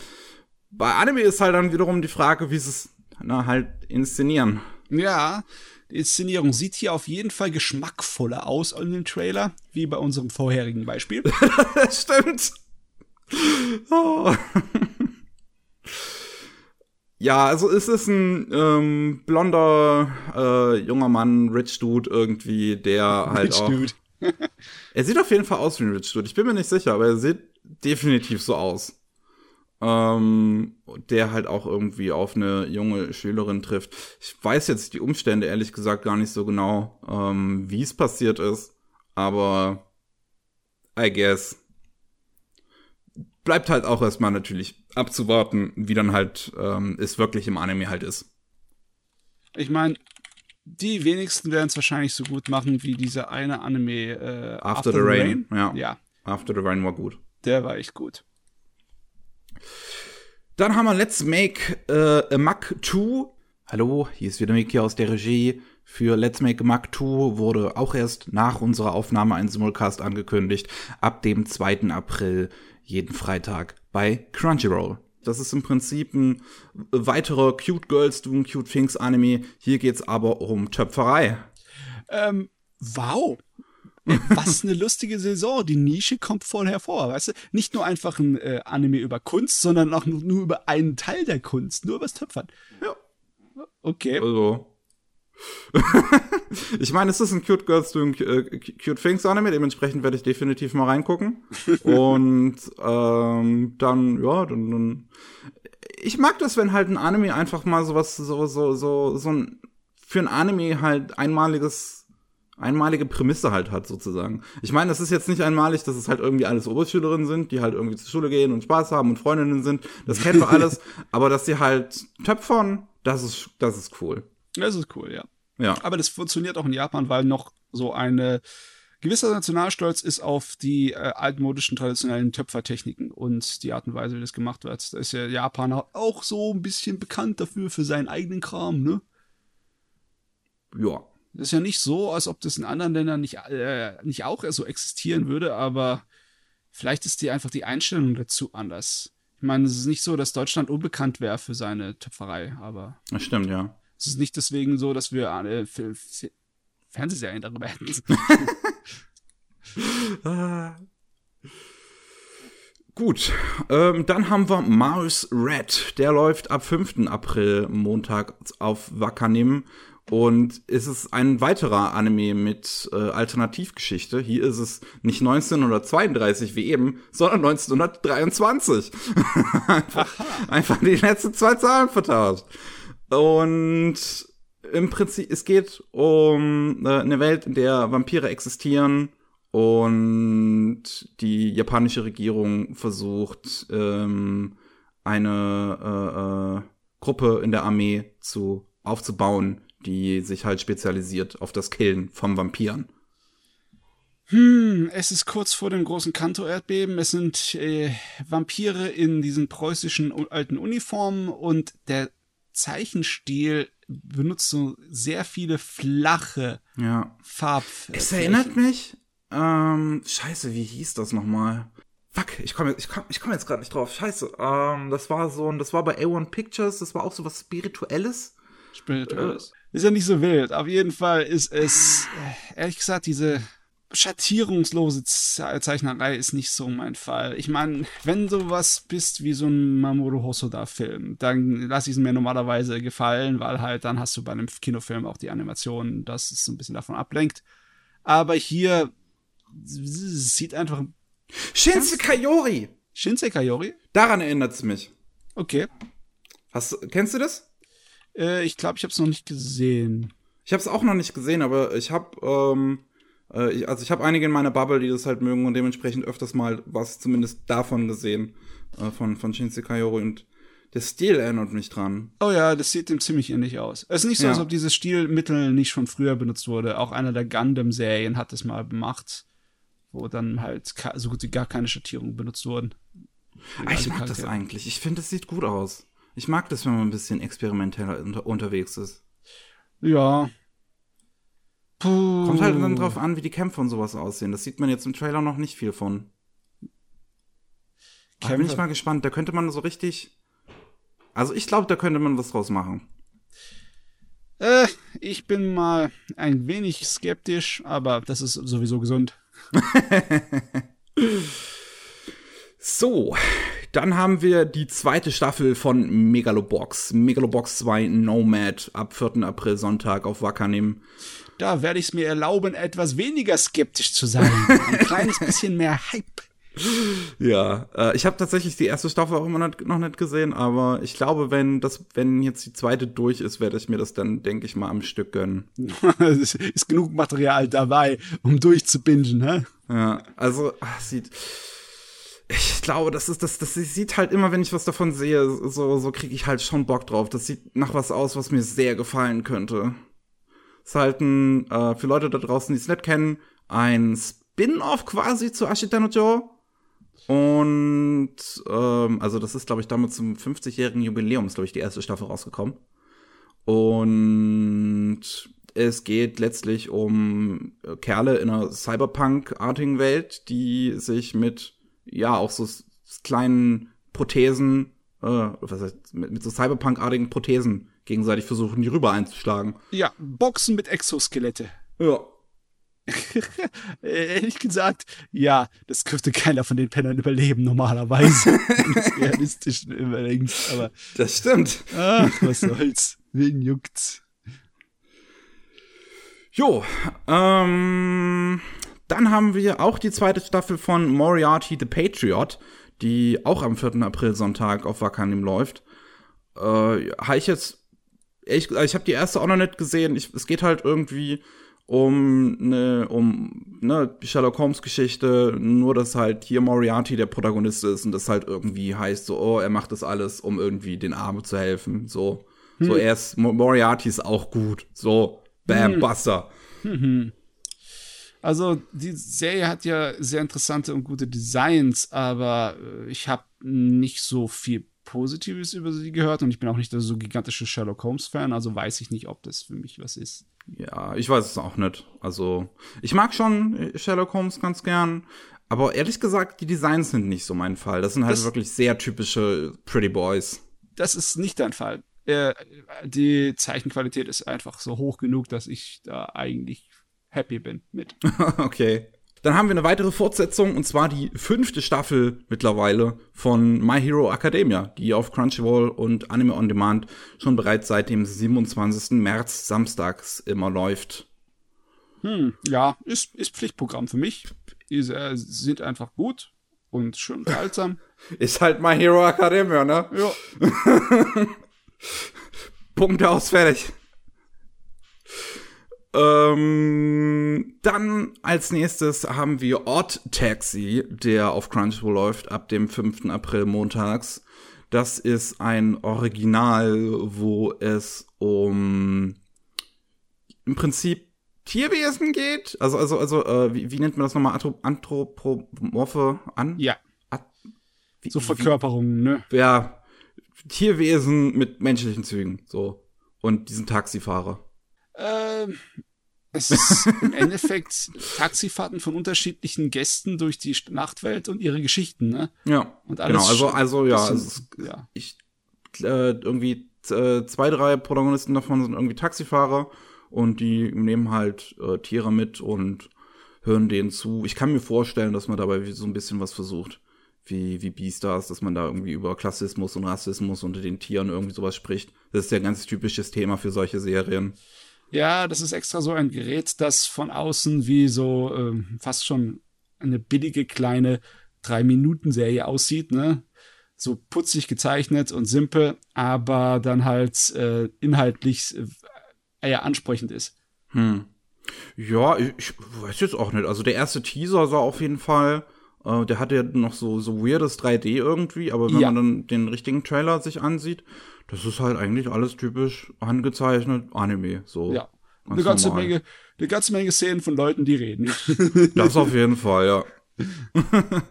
bei Anime ist halt dann wiederum die Frage, wie sie es na, halt inszenieren. Ja, die Inszenierung sieht hier auf jeden Fall geschmackvoller aus in dem Trailer, wie bei unserem vorherigen Beispiel. Stimmt. Oh. Ja, also es ist ein ähm, blonder äh, junger Mann, Rich Dude irgendwie, der halt Rich auch. Dude. Er sieht auf jeden Fall aus wie ein Rich Dude. Ich bin mir nicht sicher, aber er sieht definitiv so aus. Ähm, der halt auch irgendwie auf eine junge Schülerin trifft. Ich weiß jetzt die Umstände ehrlich gesagt gar nicht so genau, ähm, wie es passiert ist, aber I guess bleibt halt auch erstmal natürlich abzuwarten, wie dann halt ähm, es wirklich im Anime halt ist. Ich meine, die wenigsten werden es wahrscheinlich so gut machen wie dieser eine Anime äh, After, the, Rain. Ja. Ja, After the Rain war gut. der war echt gut. Dann haben wir Let's Make äh, a Mac 2. Hallo, hier ist wieder Miki aus der Regie. Für Let's Make a Mac 2 wurde auch erst nach unserer Aufnahme ein Simulcast angekündigt. Ab dem 2. April jeden Freitag bei Crunchyroll. Das ist im Prinzip ein weiterer Cute Girls Doing Cute Things Anime. Hier geht's aber um Töpferei. Ähm, wow. Was eine lustige Saison. Die Nische kommt voll hervor, weißt du? Nicht nur einfach ein äh, Anime über Kunst, sondern auch nur, nur über einen Teil der Kunst, nur übers Töpfern. Ja. Okay. Also. ich meine, es ist ein Cute Girls Doing äh, Cute Things Anime, dementsprechend werde ich definitiv mal reingucken. Und ähm, dann, ja, dann, dann. Ich mag das, wenn halt ein Anime einfach mal sowas, so, so, so, so ein für ein Anime halt einmaliges, einmalige Prämisse halt hat, sozusagen. Ich meine, das ist jetzt nicht einmalig, dass es halt irgendwie alles Oberschülerinnen sind, die halt irgendwie zur Schule gehen und Spaß haben und Freundinnen sind. Das kennen wir alles. aber dass sie halt töpfern, das ist, das ist cool. Das ist cool, ja. Ja. Aber das funktioniert auch in Japan, weil noch so eine gewisser Nationalstolz ist auf die äh, altmodischen traditionellen Töpfertechniken und die Art und Weise, wie das gemacht wird. Da ist ja Japan auch so ein bisschen bekannt dafür, für seinen eigenen Kram, ne? Ja. Das ist ja nicht so, als ob das in anderen Ländern nicht, äh, nicht auch so existieren würde, aber vielleicht ist die einfach die Einstellung dazu anders. Ich meine, es ist nicht so, dass Deutschland unbekannt wäre für seine Töpferei, aber Das stimmt, ja. Es ist nicht deswegen so, dass wir äh, Fernsehserien darüber hätten. Gut, ähm, dann haben wir Mars Red. Der läuft ab 5. April Montag auf Wakanim. Und es ist ein weiterer Anime mit äh, Alternativgeschichte. Hier ist es nicht 1932 wie eben, sondern 1923. einfach, einfach die letzten zwei Zahlen vertauscht. Und im Prinzip, es geht um äh, eine Welt, in der Vampire existieren und die japanische Regierung versucht, ähm, eine äh, äh, Gruppe in der Armee zu aufzubauen, die sich halt spezialisiert auf das Killen von Vampiren. Hm, es ist kurz vor dem großen Kanto-Erdbeben. Es sind äh, Vampire in diesen preußischen alten Uniformen und der Zeichenstil benutzt so sehr viele flache Ja. Farb. Es erinnert mich, ähm, scheiße, wie hieß das nochmal? Fuck, ich komme ich komm, ich komm jetzt gerade nicht drauf. Scheiße, ähm, das war so ein, das war bei A1 Pictures, das war auch so was Spirituelles. Spirituelles. Ist ja nicht so wild. Auf jeden Fall ist es, äh, ehrlich gesagt, diese schattierungslose Zeichnerei ist nicht so mein Fall. Ich meine, wenn du was bist wie so ein Mamoru Hosoda-Film, dann lasse ich es mir normalerweise gefallen, weil halt dann hast du bei einem Kinofilm auch die Animation, dass es ein bisschen davon ablenkt. Aber hier sieht einfach. Shinse Kayori! Shinse Kayori? Daran erinnert es mich. Okay. Hast, kennst du das? Äh, ich glaube, ich habe es noch nicht gesehen. Ich habe es auch noch nicht gesehen, aber ich habe ähm, äh, ich, also ich habe einige in meiner Bubble, die das halt mögen und dementsprechend öfters mal was zumindest davon gesehen äh, von von Shinse Kayori und der Stil erinnert mich dran. Oh ja, das sieht dem ziemlich ähnlich aus. Es ist nicht so, ja. als ob dieses Stilmittel nicht schon früher benutzt wurde. Auch einer der Gundam-Serien hat es mal gemacht, wo dann halt so gut wie gar keine Schattierungen benutzt wurden. Ah, ich mag das eigentlich. Ich finde, es sieht gut aus. Ich mag das, wenn man ein bisschen experimenteller unter unterwegs ist. Ja. Puh. Kommt halt dann drauf an, wie die Kämpfe und sowas aussehen. Das sieht man jetzt im Trailer noch nicht viel von. Da bin ich mal gespannt. Da könnte man so richtig. Also ich glaube, da könnte man was draus machen. Äh, ich bin mal ein wenig skeptisch, aber das ist sowieso gesund. so, dann haben wir die zweite Staffel von Megalobox. Megalobox 2 Nomad ab 4. April Sonntag auf Wakanim. Da werde ich es mir erlauben, etwas weniger skeptisch zu sein. Ein kleines bisschen mehr Hype. Ja, äh, ich habe tatsächlich die erste Staffel auch immer noch nicht gesehen, aber ich glaube, wenn das, wenn jetzt die zweite durch ist, werde ich mir das dann, denke ich mal, am Stück gönnen. es ist genug Material dabei, um durchzubingen, hä? Ja, also ach, sieht ich glaube, das ist das, das sieht halt immer, wenn ich was davon sehe, so, so kriege ich halt schon Bock drauf. Das sieht nach was aus, was mir sehr gefallen könnte. Ist halt ein, äh, für Leute da draußen, die es nicht kennen, ein Spin-off quasi zu Ashita no Joe. Und ähm, also das ist, glaube ich, damals zum 50-jährigen Jubiläum ist, glaube ich, die erste Staffel rausgekommen. Und es geht letztlich um Kerle in einer Cyberpunk-artigen Welt, die sich mit ja auch so kleinen Prothesen, äh, was heißt, mit, mit so Cyberpunk-artigen Prothesen gegenseitig versuchen, die rüber einzuschlagen. Ja, Boxen mit Exoskelette. Ja. Ehrlich gesagt, ja, das dürfte keiner von den Pennern überleben, normalerweise. realistisch übrigens, aber. Das stimmt. Ach, was soll's. Wen juckt's? Jo, ähm, dann haben wir auch die zweite Staffel von Moriarty the Patriot, die auch am 4. April Sonntag auf Wakanim läuft. Äh, habe ich jetzt, ich, ich habe die erste auch noch nicht gesehen. Ich, es geht halt irgendwie um eine, um ne, die Sherlock Holmes Geschichte, nur dass halt hier Moriarty der Protagonist ist und das halt irgendwie heißt so, oh, er macht das alles, um irgendwie den Armen zu helfen, so. Hm. So, er ist, Moriarty ist auch gut, so, bam, hm. Buster. Hm. Also die Serie hat ja sehr interessante und gute Designs, aber äh, ich habe nicht so viel Positives über sie gehört und ich bin auch nicht so gigantische Sherlock Holmes Fan, also weiß ich nicht, ob das für mich was ist. Ja, ich weiß es auch nicht. Also ich mag schon Sherlock Holmes ganz gern, aber ehrlich gesagt, die Designs sind nicht so mein Fall. Das sind halt das, wirklich sehr typische Pretty Boys. Das ist nicht dein Fall. Äh, die Zeichenqualität ist einfach so hoch genug, dass ich da eigentlich happy bin mit. okay. Dann haben wir eine weitere Fortsetzung und zwar die fünfte Staffel mittlerweile von My Hero Academia, die auf Crunchyroll und Anime on Demand schon bereits seit dem 27. März samstags immer läuft. Hm, ja, ist, ist Pflichtprogramm für mich. Die äh, sind einfach gut und schön unterhaltsam. ist halt My Hero Academia, ne? Ja. Punkt aus, fertig. Ähm, dann als nächstes haben wir Odd Taxi, der auf Crunchyroll läuft ab dem 5. April montags. Das ist ein Original, wo es um im Prinzip Tierwesen geht. Also, also, also, äh, wie, wie, nennt man das nochmal? Anthropomorphe an? Ja. Wie, so Verkörperungen, ne? Ja. Tierwesen mit menschlichen Zügen, so. Und diesen Taxifahrer. Ähm, es ist im Endeffekt Taxifahrten von unterschiedlichen Gästen durch die Nachtwelt und ihre Geschichten, ne? Ja. Und alles genau, also, also ja, bisschen, also, ja. ich äh, irgendwie äh, zwei, drei Protagonisten davon sind irgendwie Taxifahrer und die nehmen halt äh, Tiere mit und hören denen zu. Ich kann mir vorstellen, dass man dabei so ein bisschen was versucht. Wie, wie Beastars, dass man da irgendwie über Klassismus und Rassismus unter den Tieren irgendwie sowas spricht. Das ist ja ein ganz typisches Thema für solche Serien. Ja, das ist extra so ein Gerät, das von außen wie so äh, fast schon eine billige kleine Drei-Minuten-Serie aussieht, ne? So putzig gezeichnet und simpel, aber dann halt äh, inhaltlich äh, eher ansprechend ist. Hm. Ja, ich, ich weiß jetzt auch nicht. Also der erste Teaser sah auf jeden Fall, äh, der hatte ja noch so, so weirdes 3D irgendwie, aber wenn Ja. man dann den richtigen Trailer sich ansieht, das ist halt eigentlich alles typisch angezeichnet Anime. So. Ja. ganz Eine ganze normal. Menge, eine ganze Menge Szenen von Leuten, die reden. Das auf jeden Fall, ja.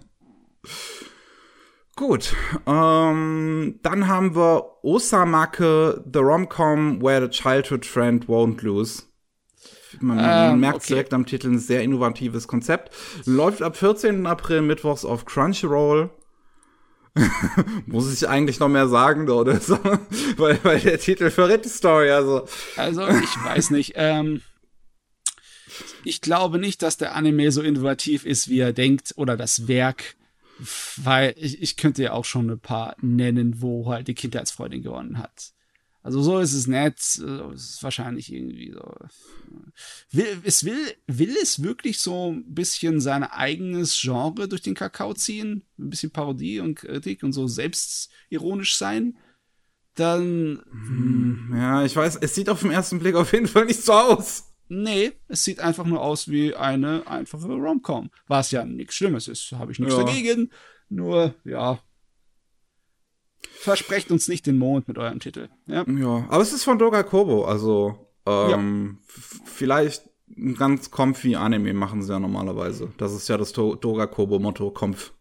Gut, ähm, dann haben wir Osamake, The Romcom Where the Childhood Friend Won't Lose. Man, Ähm, merkt okay. direkt am Titel ein sehr innovatives Konzept. Läuft ab 14. April mittwochs auf Crunchyroll. Muss ich eigentlich noch mehr sagen, oder so? weil, weil der Titel verrät die Story, also. Also, ich weiß nicht. Ähm, ich glaube nicht, dass der Anime so innovativ ist, wie er denkt, oder das Werk. Weil ich, ich könnte ja auch schon ein paar nennen, wo halt die Kindheitsfreundin gewonnen hat. Also so ist es nett, es ist wahrscheinlich irgendwie so. Will, es will, will es wirklich so ein bisschen sein eigenes Genre durch den Kakao ziehen? Ein bisschen Parodie und Kritik und so selbstironisch sein? Dann Ja, ich weiß, es sieht auf den ersten Blick auf jeden Fall nicht so aus. Nee, es sieht einfach nur aus wie eine einfache Romcom. Was ja nichts Schlimmes ist, habe ich nichts Ja. dagegen. Nur, ja. Versprecht uns nicht den Mond mit eurem Titel. Ja, Ja, aber es ist von Doga Kobo, also ähm, f- vielleicht ein ganz comfy Anime machen sie ja normalerweise. Das ist ja das Do Doga Kobo Motto, Comf.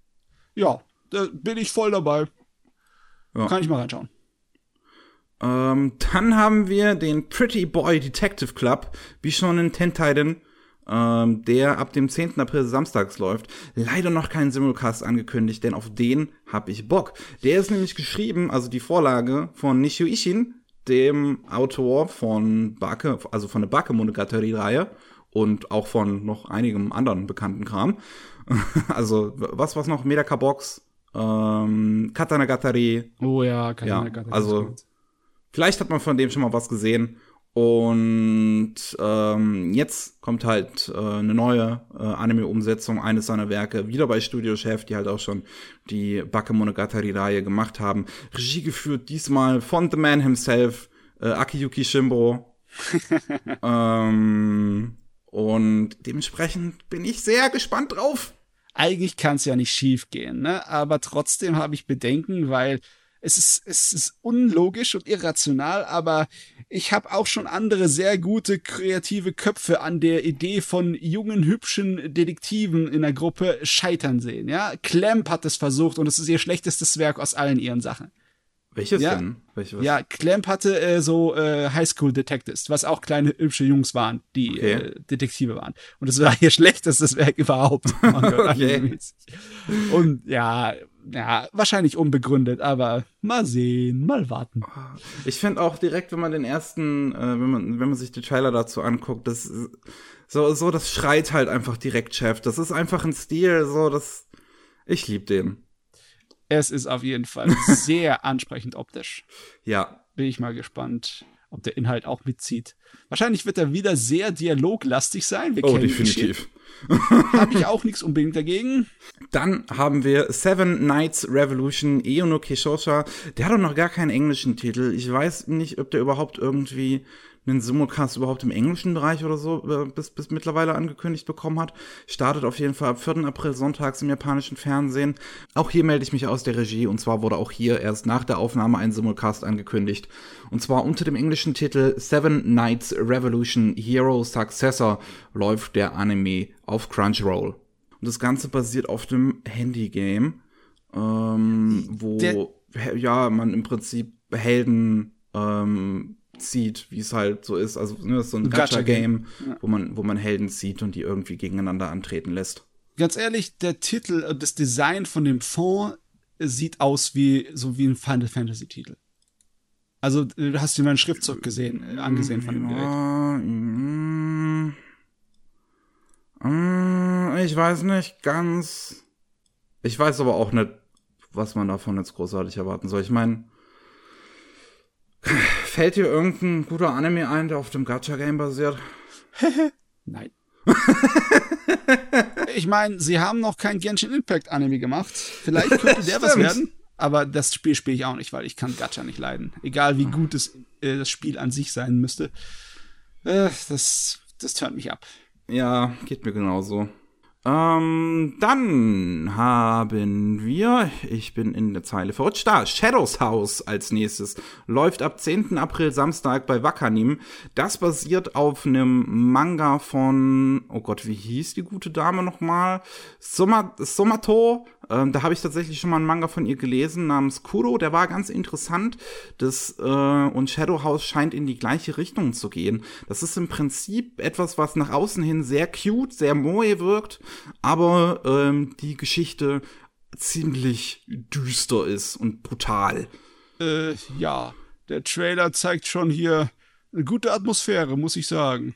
ja da bin ich voll dabei. Ja. Kann ich mal reinschauen. Ähm, dann haben wir den Pretty Boy Detective Club, wie schon in Tentaiden, ähm, der ab dem 10. April samstags läuft. Leider noch kein Simulcast angekündigt, denn auf den hab ich Bock. Der ist nämlich geschrieben, also die Vorlage von Nishio Ishin, dem Autor von Bake, also von der Bake Monogatari-Reihe und auch von noch einigem anderen bekannten Kram. also was was noch Medaka Box, ähm, Katanagatari, Oh ja, kann Ja, also-. Vielleicht hat man von dem schon mal was gesehen. Und ähm, jetzt kommt halt äh, eine neue äh, Anime-Umsetzung eines seiner Werke, wieder bei Studio Chef, die halt auch schon die Bakemonogatari-Reihe gemacht haben. Regie geführt diesmal von The Man himself, äh, Akiyuki Shimbo. ähm, und dementsprechend bin ich sehr gespannt drauf. Eigentlich kann es ja nicht schief gehen, ne? Aber trotzdem habe ich Bedenken, weil es ist, es ist unlogisch und irrational, aber ich habe auch schon andere sehr gute kreative Köpfe an der Idee von jungen, hübschen Detektiven in der Gruppe scheitern sehen, ja? Clamp hat es versucht und es ist ihr schlechtestes Werk aus allen ihren Sachen. Welches Ja. denn? Welche? Ja, Clamp hatte äh, so äh, Highschool Detectives, was auch kleine hübsche Jungs waren, die Okay. äh, Detektive waren. Und es war ihr schlechtestes Werk überhaupt. Okay. Und ja, ja, wahrscheinlich unbegründet, aber mal sehen, mal warten. Ich finde auch direkt, wenn man den ersten, äh, wenn man, wenn man sich die Trailer dazu anguckt, das so, so, das schreit halt einfach direkt Chef. Das ist einfach ein Stil, so, das, ich lieb den. Es ist auf jeden Fall sehr ansprechend optisch. Ja, Bin ich mal gespannt, ob der Inhalt auch mitzieht. Wahrscheinlich wird er wieder sehr dialoglastig sein. Wir oh, definitiv. Habe ich auch nichts unbedingt dagegen. Dann haben wir Seven Nights Revolution Eono Kishosha. Der hat doch noch gar keinen englischen Titel. Ich weiß nicht, ob der überhaupt irgendwie einen Simulcast überhaupt im englischen Bereich oder so äh, bis, bis mittlerweile angekündigt bekommen hat. Startet auf jeden Fall ab 4. April sonntags im japanischen Fernsehen. Auch hier melde ich mich aus der Regie und zwar wurde auch hier erst nach der Aufnahme ein Simulcast angekündigt. Und zwar unter dem englischen Titel Seven Nights Revolution Hero Successor läuft der Anime auf Crunchyroll. Und das Ganze basiert auf dem Handy-Game, ähm, wo Der- ja man im Prinzip Helden ähm, zieht, wie es halt so ist. Also ne, das ist so ein Gacha-Game. Gacha-Game, wo man wo man Helden zieht und die irgendwie gegeneinander antreten lässt. Ganz ehrlich, der Titel, äh, das Design von dem Fond sieht aus wie so wie ein Final Fantasy Titel. Also äh, du hast dir mal einen Schriftzug gesehen, äh, angesehen von dem Gerät. Ja, Mm, Ich weiß nicht ganz. Ich weiß aber auch nicht, was man davon jetzt großartig erwarten soll. Ich meine, fällt dir irgendein guter Anime ein, der auf dem Gacha-Game basiert? Nein. ich meine, sie haben noch kein Genshin Impact Anime gemacht. Vielleicht könnte der was werden. Aber das Spiel spiele ich auch nicht, weil ich kann Gacha nicht leiden. Egal wie gut es, äh, das Spiel an sich sein müsste. Äh, das, das turnt mich ab. Ja, geht mir genauso. Ähm, dann haben wir, ich bin in der Zeile verrutscht, da, Shadows House als nächstes. Läuft ab 10. April Samstag bei Wakanim. Das basiert auf einem Manga von, oh Gott, wie hieß die gute Dame nochmal? Soma, Somato. Ähm, da habe ich tatsächlich schon mal einen Manga von ihr gelesen namens Kuro. Der war ganz interessant. Das, äh, und Shadow House scheint in die gleiche Richtung zu gehen. Das ist im Prinzip etwas, was nach außen hin sehr cute, sehr moe wirkt, aber ähm, die Geschichte ziemlich düster ist und brutal. Äh, ja, der Trailer zeigt schon hier eine gute Atmosphäre, muss ich sagen.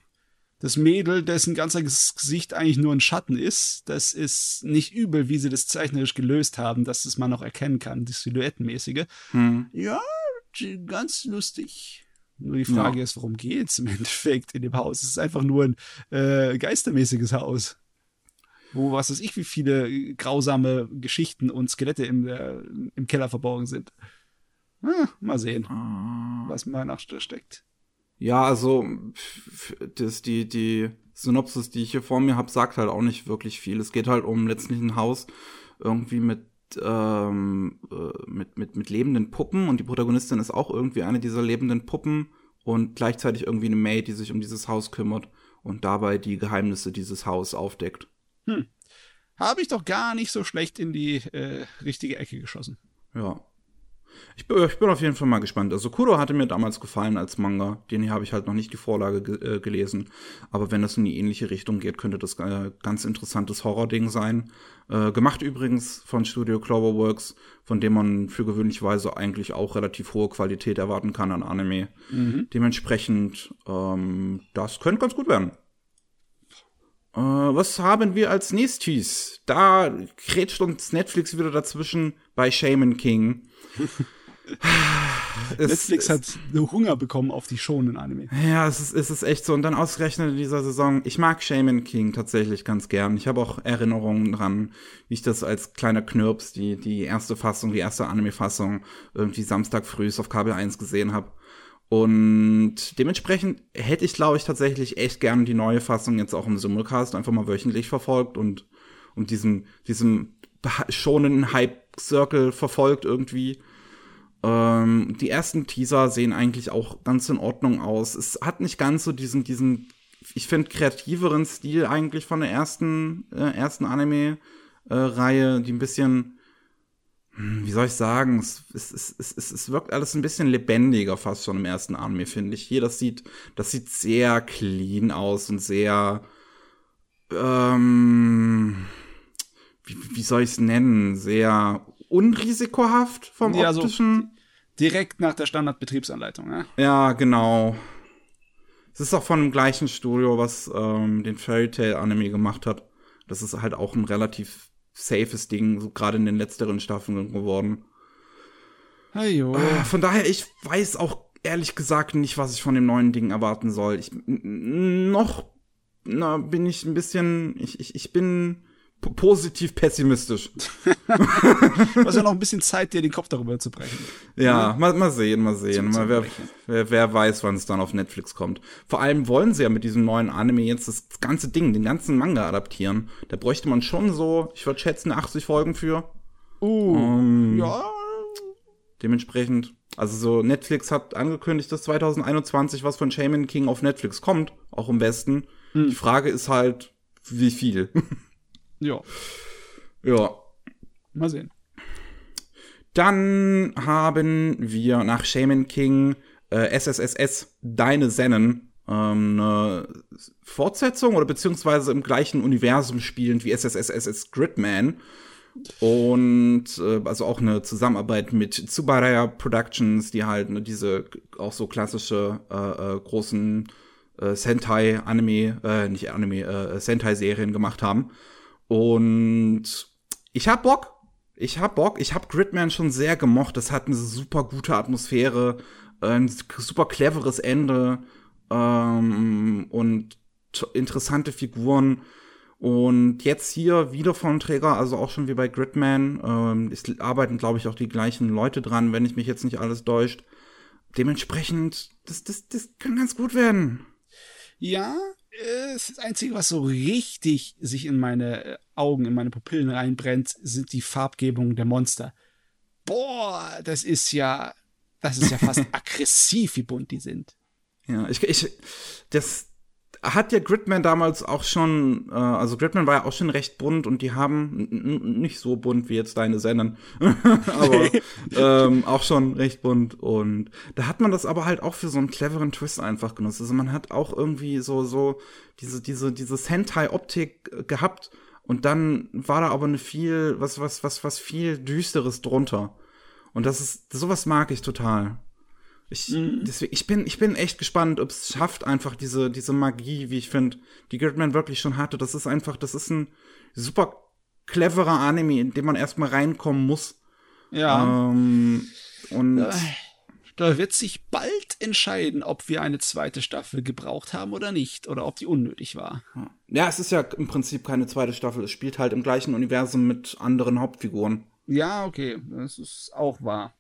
Das Mädel, dessen ganzes Gesicht eigentlich nur ein Schatten ist, das ist nicht übel, wie sie das zeichnerisch gelöst haben, dass es man noch erkennen kann, das Silhouettenmäßige. Hm. Ja, ganz lustig. Nur die Frage Ja. ist, worum geht's im Endeffekt in dem Haus? Es ist einfach nur ein äh, geistermäßiges Haus. Wo, was weiß ich, wie viele äh, grausame Geschichten und Skelette im, äh, im Keller verborgen sind. Ah, mal sehen, was mal nach steckt. Ja, also das, die, die Synopsis, die ich hier vor mir habe, sagt halt auch nicht wirklich viel. Es geht halt um letztlich ein Haus irgendwie mit, ähm, äh, mit, mit, mit lebenden Puppen und die Protagonistin ist auch irgendwie eine dieser lebenden Puppen und gleichzeitig irgendwie eine Maid, die sich um dieses Haus kümmert und dabei die Geheimnisse dieses Haus aufdeckt. Habe ich doch gar nicht so schlecht in die äh, richtige Ecke geschossen. Ja. Ich bin, ich bin auf jeden Fall mal gespannt. Also Kuro hatte mir damals gefallen als Manga. Den hier habe ich halt noch nicht die Vorlage ge äh, gelesen. Aber wenn das in die ähnliche Richtung geht, könnte das äh, ganz interessantes Horror-Ding sein. Äh, gemacht übrigens von Studio Cloverworks, von dem man für gewöhnlichweise eigentlich auch relativ hohe Qualität erwarten kann an Anime. Dementsprechend, ähm, das könnte ganz gut werden. Äh, was haben wir als nächstes? Da grätscht uns Netflix wieder dazwischen bei Shaman King. Netflix hat Hunger bekommen auf die schonen Anime. Ja, es ist, es ist echt so. Und dann ausgerechnet in dieser Saison. Ich mag Shaman King tatsächlich ganz gern. Ich habe auch Erinnerungen dran, wie ich das als kleiner Knirps, die, die erste Fassung, die erste Anime-Fassung, irgendwie Samstag früh auf Kabel 1 gesehen habe. Und dementsprechend hätte ich, glaube ich, tatsächlich echt gern die neue Fassung jetzt auch im Simulcast einfach mal wöchentlich verfolgt und, und diesem, diesem schonen Hype-Circle verfolgt irgendwie. Ähm, die ersten Teaser sehen eigentlich auch ganz in Ordnung aus. Es hat nicht ganz so diesen, diesen, ich finde, kreativeren Stil eigentlich von der ersten, äh, ersten Anime-Reihe, die ein bisschen, hm, wie soll ich sagen, es, es, es, es, es, es wirkt alles ein bisschen lebendiger fast schon im ersten Anime, finde ich. Hier, das sieht, das sieht sehr clean aus und sehr, ähm, wie, wie soll ich es nennen, sehr unrisikohaft vom Ja, so optischen. direkt nach der Standardbetriebsanleitung. Ja? Ja, genau. Es ist auch von dem gleichen Studio, was ähm, den Fairy Tail Anime gemacht hat. Das ist halt auch ein relativ safes Ding, so gerade in den letzteren Staffeln geworden. Hey. Äh, Von daher, ich weiß auch ehrlich gesagt nicht, was ich von dem neuen Ding erwarten soll. Ich noch na, bin ich ein bisschen, ich, ich, ich bin positiv pessimistisch. Du hast ja noch ein bisschen Zeit, dir den Kopf darüber zu brechen. Ja, mal, mal sehen, mal sehen. Mal wer, wer, wer weiß, wann es dann auf Netflix kommt. Vor allem wollen sie ja mit diesem neuen Anime jetzt das ganze Ding, den ganzen Manga adaptieren. Da bräuchte man schon so, ich würde schätzen, 80 Folgen für. Uh, Ähm, ja. Dementsprechend, also so Netflix hat angekündigt, dass 2021 was von Shaman King auf Netflix kommt, auch im Westen. Die Frage ist halt, wie viel? Ja, ja. mal sehen. Dann haben wir nach Shaman King äh, SSSS Deine Sennen ähm, eine Fortsetzung oder beziehungsweise im gleichen Universum spielend wie SSSS Gridman. Und äh, also auch eine Zusammenarbeit mit Tsubaraya Productions, die halt ne, diese auch so klassische äh, äh, großen äh, Sentai-Anime, äh, nicht Anime, äh, Sentai-Serien gemacht haben. Und ich hab Bock. Ich hab Bock. Ich hab Gridman schon sehr gemocht. Das hat eine super gute Atmosphäre, ein super cleveres Ende ähm, und interessante Figuren. Und jetzt hier wieder von Träger, also auch schon wie bei Gridman. Ähm, es arbeiten, glaube ich, auch die gleichen Leute dran, wenn ich mich jetzt nicht alles täuscht. Dementsprechend, das, das, das kann ganz gut werden. Ja, äh, das Einzige, was so richtig sich in meine äh, Augen, in meine Pupillen reinbrennt, sind die Farbgebungen der Monster. Boah, das ist ja, das ist ja fast aggressiv, wie bunt die sind. Ja, ich, ich, das, hat ja Gridman damals auch schon, äh, also Gridman war ja auch schon recht bunt und die haben nicht so bunt wie jetzt deine Sendern, aber ähm, auch schon recht bunt und da hat man das aber halt auch für so einen cleveren Twist einfach genutzt. Also man hat auch irgendwie so so diese diese diese Sentai-Optik gehabt und dann war da aber eine viel was was was was viel düsteres drunter und das ist sowas mag ich total. Ich, mhm. deswegen, ich, bin, ich bin echt gespannt, ob es schafft, einfach diese, diese Magie, wie ich finde, die Gridman wirklich schon hatte. Das ist einfach, das ist ein super cleverer Anime, in dem man erstmal reinkommen muss. Ja. Ähm, und da, da wird sich bald entscheiden, ob wir eine zweite Staffel gebraucht haben oder nicht, oder ob die unnötig war. Ja, es ist ja im Prinzip keine zweite Staffel. Es spielt halt im gleichen Universum mit anderen Hauptfiguren. Ja, okay, das ist auch wahr.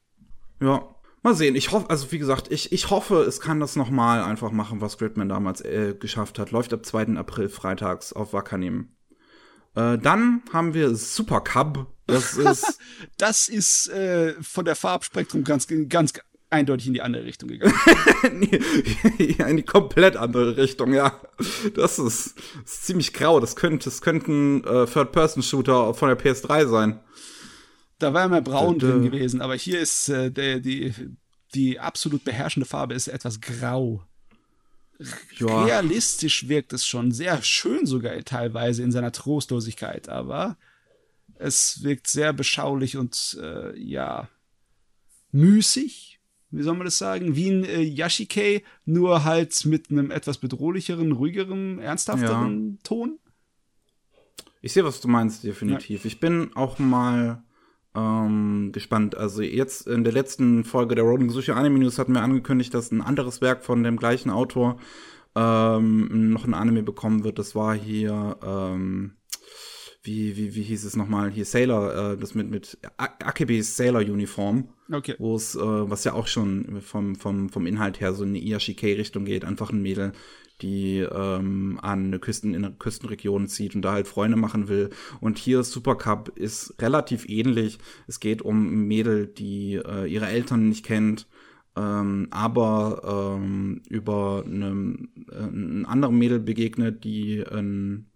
Ja, Mal sehen, ich hoffe, also wie gesagt, ich, ich hoffe, es kann das nochmal einfach machen, was Gridman damals äh, geschafft hat. Läuft ab 2. April freitags auf Wakanim. Äh, dann haben wir Super Cub. Das ist, das ist äh, von der Farbspektrum ganz, ganz eindeutig in die andere Richtung gegangen. in die komplett andere Richtung, ja. Das ist, ist ziemlich grau. Das könnte, das könnten äh, Third-Person-Shooter von der PS3 sein. Da war immer braun drin gewesen, aber hier ist äh, der, die, die absolut beherrschende Farbe ist etwas grau. Ja. Realistisch wirkt es schon, sehr schön sogar teilweise in seiner Trostlosigkeit, aber es wirkt sehr beschaulich und äh, ja müßig, wie soll man das sagen, wie ein äh, Yashike, nur halt mit einem etwas bedrohlicheren, ruhigeren, ernsthafteren ja. Ton. Ich sehe, was du meinst, definitiv. Ja. Ich bin auch mal ähm, gespannt. Also jetzt in der letzten Folge der Rolling Sushi Anime News hatten wir angekündigt, dass ein anderes Werk von dem gleichen Autor ähm, noch ein Anime bekommen wird. Das war hier, ähm, wie, wie, wie hieß es nochmal? Hier Sailor, äh, das mit, mit Akebes Sailor Uniform. Okay. Wo es, äh, was ja auch schon vom, vom, vom Inhalt her so in die Iyashikei-Richtung geht. Einfach ein Mädel, die ähm, an eine Küsten, in eine Küstenregion zieht und da halt Freunde machen will. Und hier Supercup ist relativ ähnlich. Es geht um ein Mädel, die äh, ihre Eltern nicht kennt, ähm, aber ähm, über eine, äh, ein anderen Mädel begegnet, die ein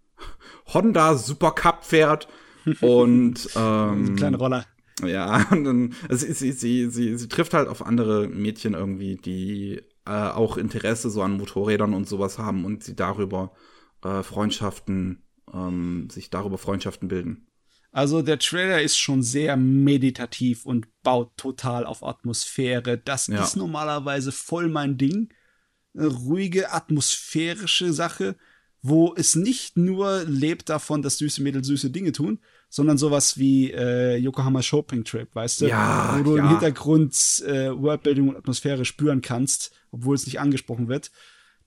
Honda Supercup fährt und ähm, kleine Roller. Ja, und dann, also sie, sie, sie, sie trifft halt auf andere Mädchen irgendwie, die äh, auch Interesse so an Motorrädern und sowas haben und sie darüber äh, Freundschaften, ähm, sich darüber Freundschaften bilden. Also der Trailer ist schon sehr meditativ und baut total auf Atmosphäre. Das ja. ist normalerweise voll mein Ding. Eine ruhige, atmosphärische Sache, wo es nicht nur lebt davon, dass süße Mädels süße Dinge tun, sondern sowas wie äh, Yokohama Shopping Trip, weißt du? Ja, wo du ja. im Hintergrund äh, Worldbuilding und Atmosphäre spüren kannst, obwohl es nicht angesprochen wird.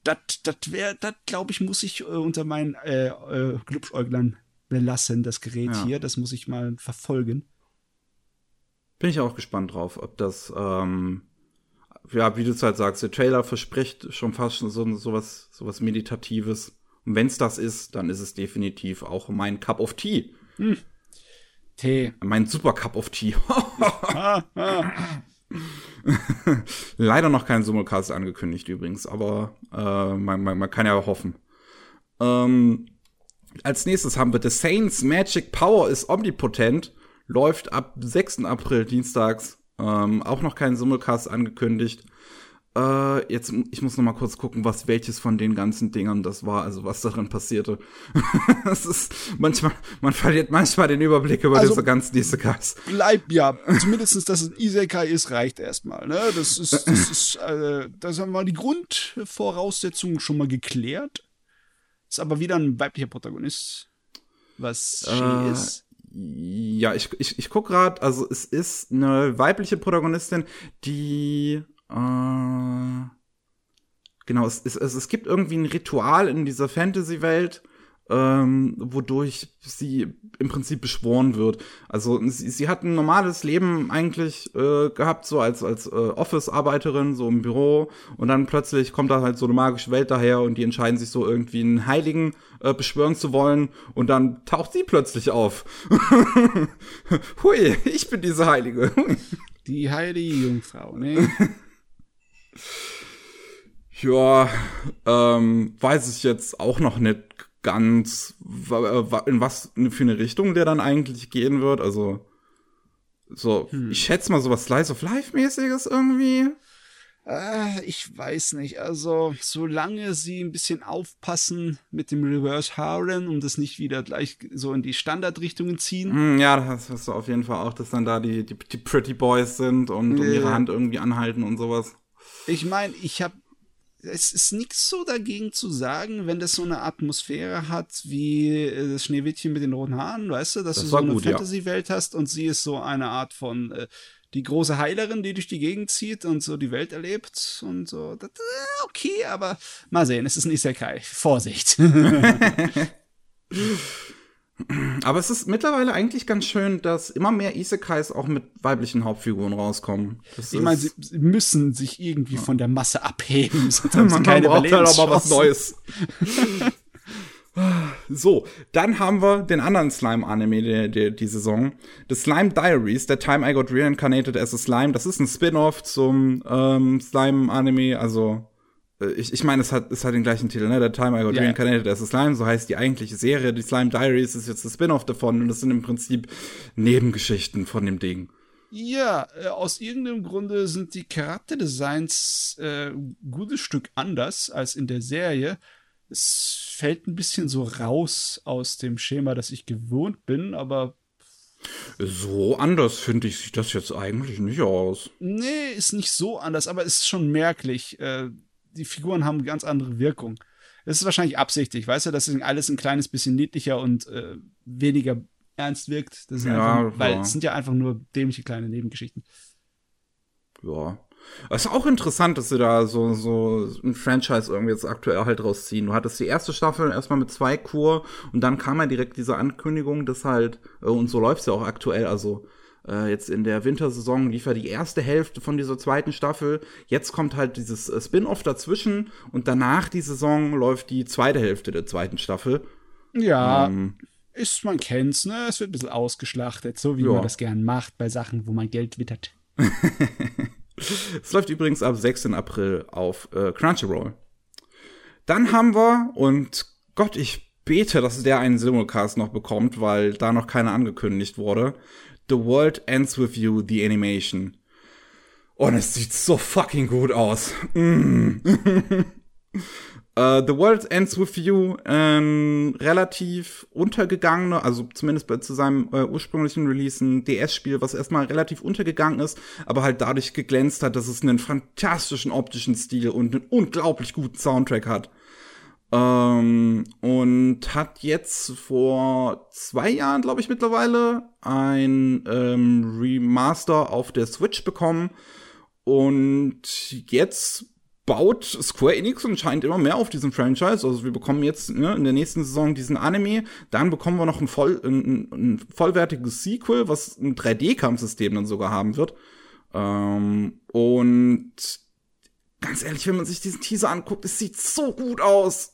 Das, das wäre, das glaube ich, muss ich äh, unter meinen äh, äh, Glubschäuglern belassen, das Gerät ja. hier. Das muss ich mal verfolgen. Bin ich auch gespannt drauf, ob das, ähm, ja, wie du es halt sagst, der Trailer verspricht schon fast so, so was, so was Meditatives. Und wenn es das ist, dann ist es definitiv auch mein Cup of Tea. Hm. Tee. Mein Super Cup of Tea. Leider noch kein Simulcast angekündigt übrigens, aber äh, man, man, man, kann ja hoffen. Ähm, als nächstes haben wir The Saints Magic Power is Omnipotent. Läuft ab 6. April dienstags. Ähm, auch noch kein Simulcast angekündigt. Äh, jetzt, ich muss noch mal kurz gucken, was welches von den ganzen Dingern das war, also was darin passierte. Es ist manchmal, man verliert manchmal den Überblick über Also, diese ganzen Isekais. Bleib ja, zumindestens, dass es ein Isekai ist, reicht erstmal. Ne? Das ist, das ist, äh, das haben wir die Grundvoraussetzungen schon mal geklärt. Ist aber wieder ein weiblicher Protagonist, was Äh, ist. Ja, ich, ich, ich guck grad, also es ist eine weibliche Protagonistin, die äh, genau, es, es, es, gibt irgendwie ein Ritual in dieser Fantasy-Welt, ähm, wodurch sie im Prinzip beschworen wird. Also sie, sie hat ein normales Leben eigentlich äh, gehabt, so als, als äh, Office-Arbeiterin, so im Büro, und dann plötzlich kommt da halt so eine magische Welt daher und die entscheiden sich so irgendwie einen Heiligen äh, beschwören zu wollen und dann taucht sie plötzlich auf. Hui, ich bin diese Heilige. Die heilige Jungfrau, ne? Ja, ähm, weiß ich jetzt auch noch nicht ganz, wa- in was für eine Richtung der dann eigentlich gehen wird. Also, so, ich schätze mal so was Slice of Life-mäßiges irgendwie. Äh, ich weiß nicht. Also, solange sie ein bisschen aufpassen mit dem Reverse Harem und das nicht wieder gleich so in die Standardrichtungen ziehen. Hm, ja, das hast du auf jeden Fall auch, dass dann da die, die, die Pretty Boys sind und um ihre Hand irgendwie anhalten und sowas. Ich meine, ich habe es ist nichts so dagegen zu sagen, wenn das so eine Atmosphäre hat wie äh, das Schneewittchen mit den roten Haaren, weißt du, dass Das du so eine gut, ja. Fantasy-Welt hast und sie ist so eine Art von äh, die große Heilerin, die durch die Gegend zieht und so die Welt erlebt und so. Das, äh, okay, aber mal sehen, es ist ein Isekai. Vorsicht. Aber es ist mittlerweile eigentlich ganz schön, dass immer mehr Isekais auch mit weiblichen Hauptfiguren rauskommen. Das ich meine, sie, müssen sich irgendwie von der Masse abheben, sonst haben sie man keine braucht halt auch mal was. Neues. So, dann haben wir den anderen Slime-Anime der, der, die Saison. The Slime Diaries, The Time I Got Reincarnated as a Slime. Das ist ein Spin-off zum ähm, Slime-Anime. Also, ich, ich meine, es hat, es hat den gleichen Titel, ne? The Time I Got ja. Reincarnated as a Slime. So heißt die eigentliche Serie. Die Slime Diaries ist jetzt ein Spin-off davon. Und das sind im Prinzip Nebengeschichten von dem Ding. Ja, äh, aus irgendeinem Grunde sind die Charakterdesigns äh, ein gutes Stück anders als in der Serie. Es fällt ein bisschen so raus aus dem Schema, das ich gewohnt bin, aber So anders finde ich sieht das jetzt eigentlich nicht aus. nee, ist nicht so anders, aber es ist schon merklich. Äh, die Figuren haben eine ganz andere Wirkung. Es ist wahrscheinlich absichtlich, weißt du, dass alles ein kleines bisschen niedlicher und äh, weniger ernst wirkt. Das ist Ja, einfach, weil ja. es sind ja einfach nur dämliche kleine Nebengeschichten. Ja. Es ist auch interessant, dass sie da so, so ein Franchise irgendwie jetzt aktuell halt rausziehen. Du hattest die erste Staffel erstmal mit zwei Kur und dann kam ja direkt diese Ankündigung, dass halt, äh, und so läuft's ja auch aktuell, also äh, jetzt in der Wintersaison lief ja die erste Hälfte von dieser zweiten Staffel. Jetzt kommt halt dieses äh, Spin-off dazwischen und danach die Saison läuft die zweite Hälfte der zweiten Staffel. Ja, Ähm, ist, man kennt's, ne? Es wird ein bisschen ausgeschlachtet, so wie Ja. man das gern macht bei Sachen, wo man Geld wittert. Es läuft übrigens ab 16. April auf äh, Crunchyroll. Dann haben wir, und Gott, ich bete, dass der einen Simulcast noch bekommt, weil da noch keiner angekündigt wurde. The World Ends With You, The Animation. Und es sieht so fucking gut aus. Mm. Äh, The World Ends With You, ähm, relativ untergegangene, also zumindest bei, zu seinem äh, ursprünglichen Release ein DS-Spiel, was erstmal relativ untergegangen ist, aber halt dadurch geglänzt hat, dass es einen fantastischen optischen Stil und einen unglaublich guten Soundtrack hat. Ähm, und hat jetzt vor zwei Jahren, glaube ich, mittlerweile ein ähm, Remaster auf der Switch bekommen. Und jetzt baut Square Enix anscheinend immer mehr auf diesen Franchise. Also wir bekommen jetzt ne, in der nächsten Saison diesen Anime, dann bekommen wir noch ein, voll, ein, ein vollwertiges Sequel, was ein 3D-Kampfsystem dann sogar haben wird. Ähm, und ganz ehrlich, wenn man sich diesen Teaser anguckt, es sieht so gut aus.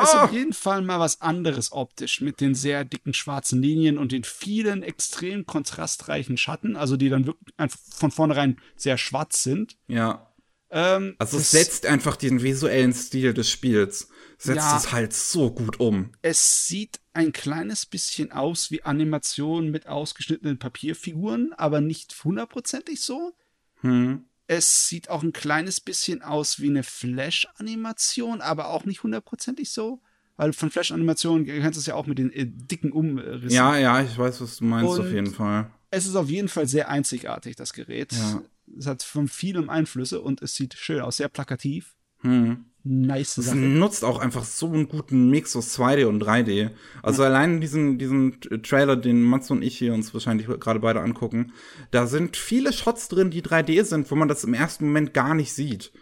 Ist Ah! auf jeden Fall mal was anderes optisch mit den sehr dicken schwarzen Linien und den vielen extrem kontrastreichen Schatten, also die dann wirklich einfach von vornherein sehr schwarz sind. Ja. Ähm, Also es setzt einfach den visuellen Stil des Spiels. Setzt Ja. es halt so gut um. es sieht ein kleines bisschen aus wie Animation mit ausgeschnittenen Papierfiguren, aber nicht hundertprozentig so. Hm. Es sieht auch ein kleines bisschen aus wie eine Flash-Animation, aber auch nicht hundertprozentig so. Weil von Flash-Animationen kennst du es ja auch mit den äh, dicken Umrissen. Ja, ja, ich weiß, was du meinst, Und auf jeden Fall. Es ist auf jeden Fall sehr einzigartig, das Gerät. Ja. Es hat von vielem Einflüsse und es sieht schön aus, sehr plakativ. Hm. Nice Es Sache. nutzt auch einfach so einen guten Mix aus 2D und 3D. Also allein diesen, diesen Trailer, den Mats und ich hier uns wahrscheinlich gerade beide angucken, da sind viele Shots drin, die 3D sind, wo man das im ersten Moment gar nicht sieht.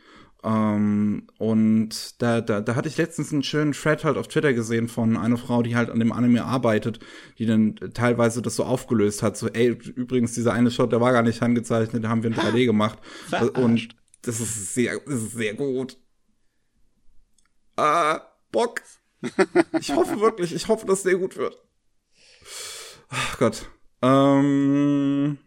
Ähm, und da, da, da hatte ich letztens einen schönen Thread halt auf Twitter gesehen von einer Frau, die halt an dem Anime arbeitet, die dann teilweise das so aufgelöst hat. So, ey, übrigens, dieser eine Shot, der war gar nicht handgezeichnet, den haben wir in 3D gemacht. Verarscht. Und das ist sehr, das ist sehr gut. Ah, Bock. Ich hoffe wirklich, ich hoffe, dass der gut wird. Ach Gott. Ähm,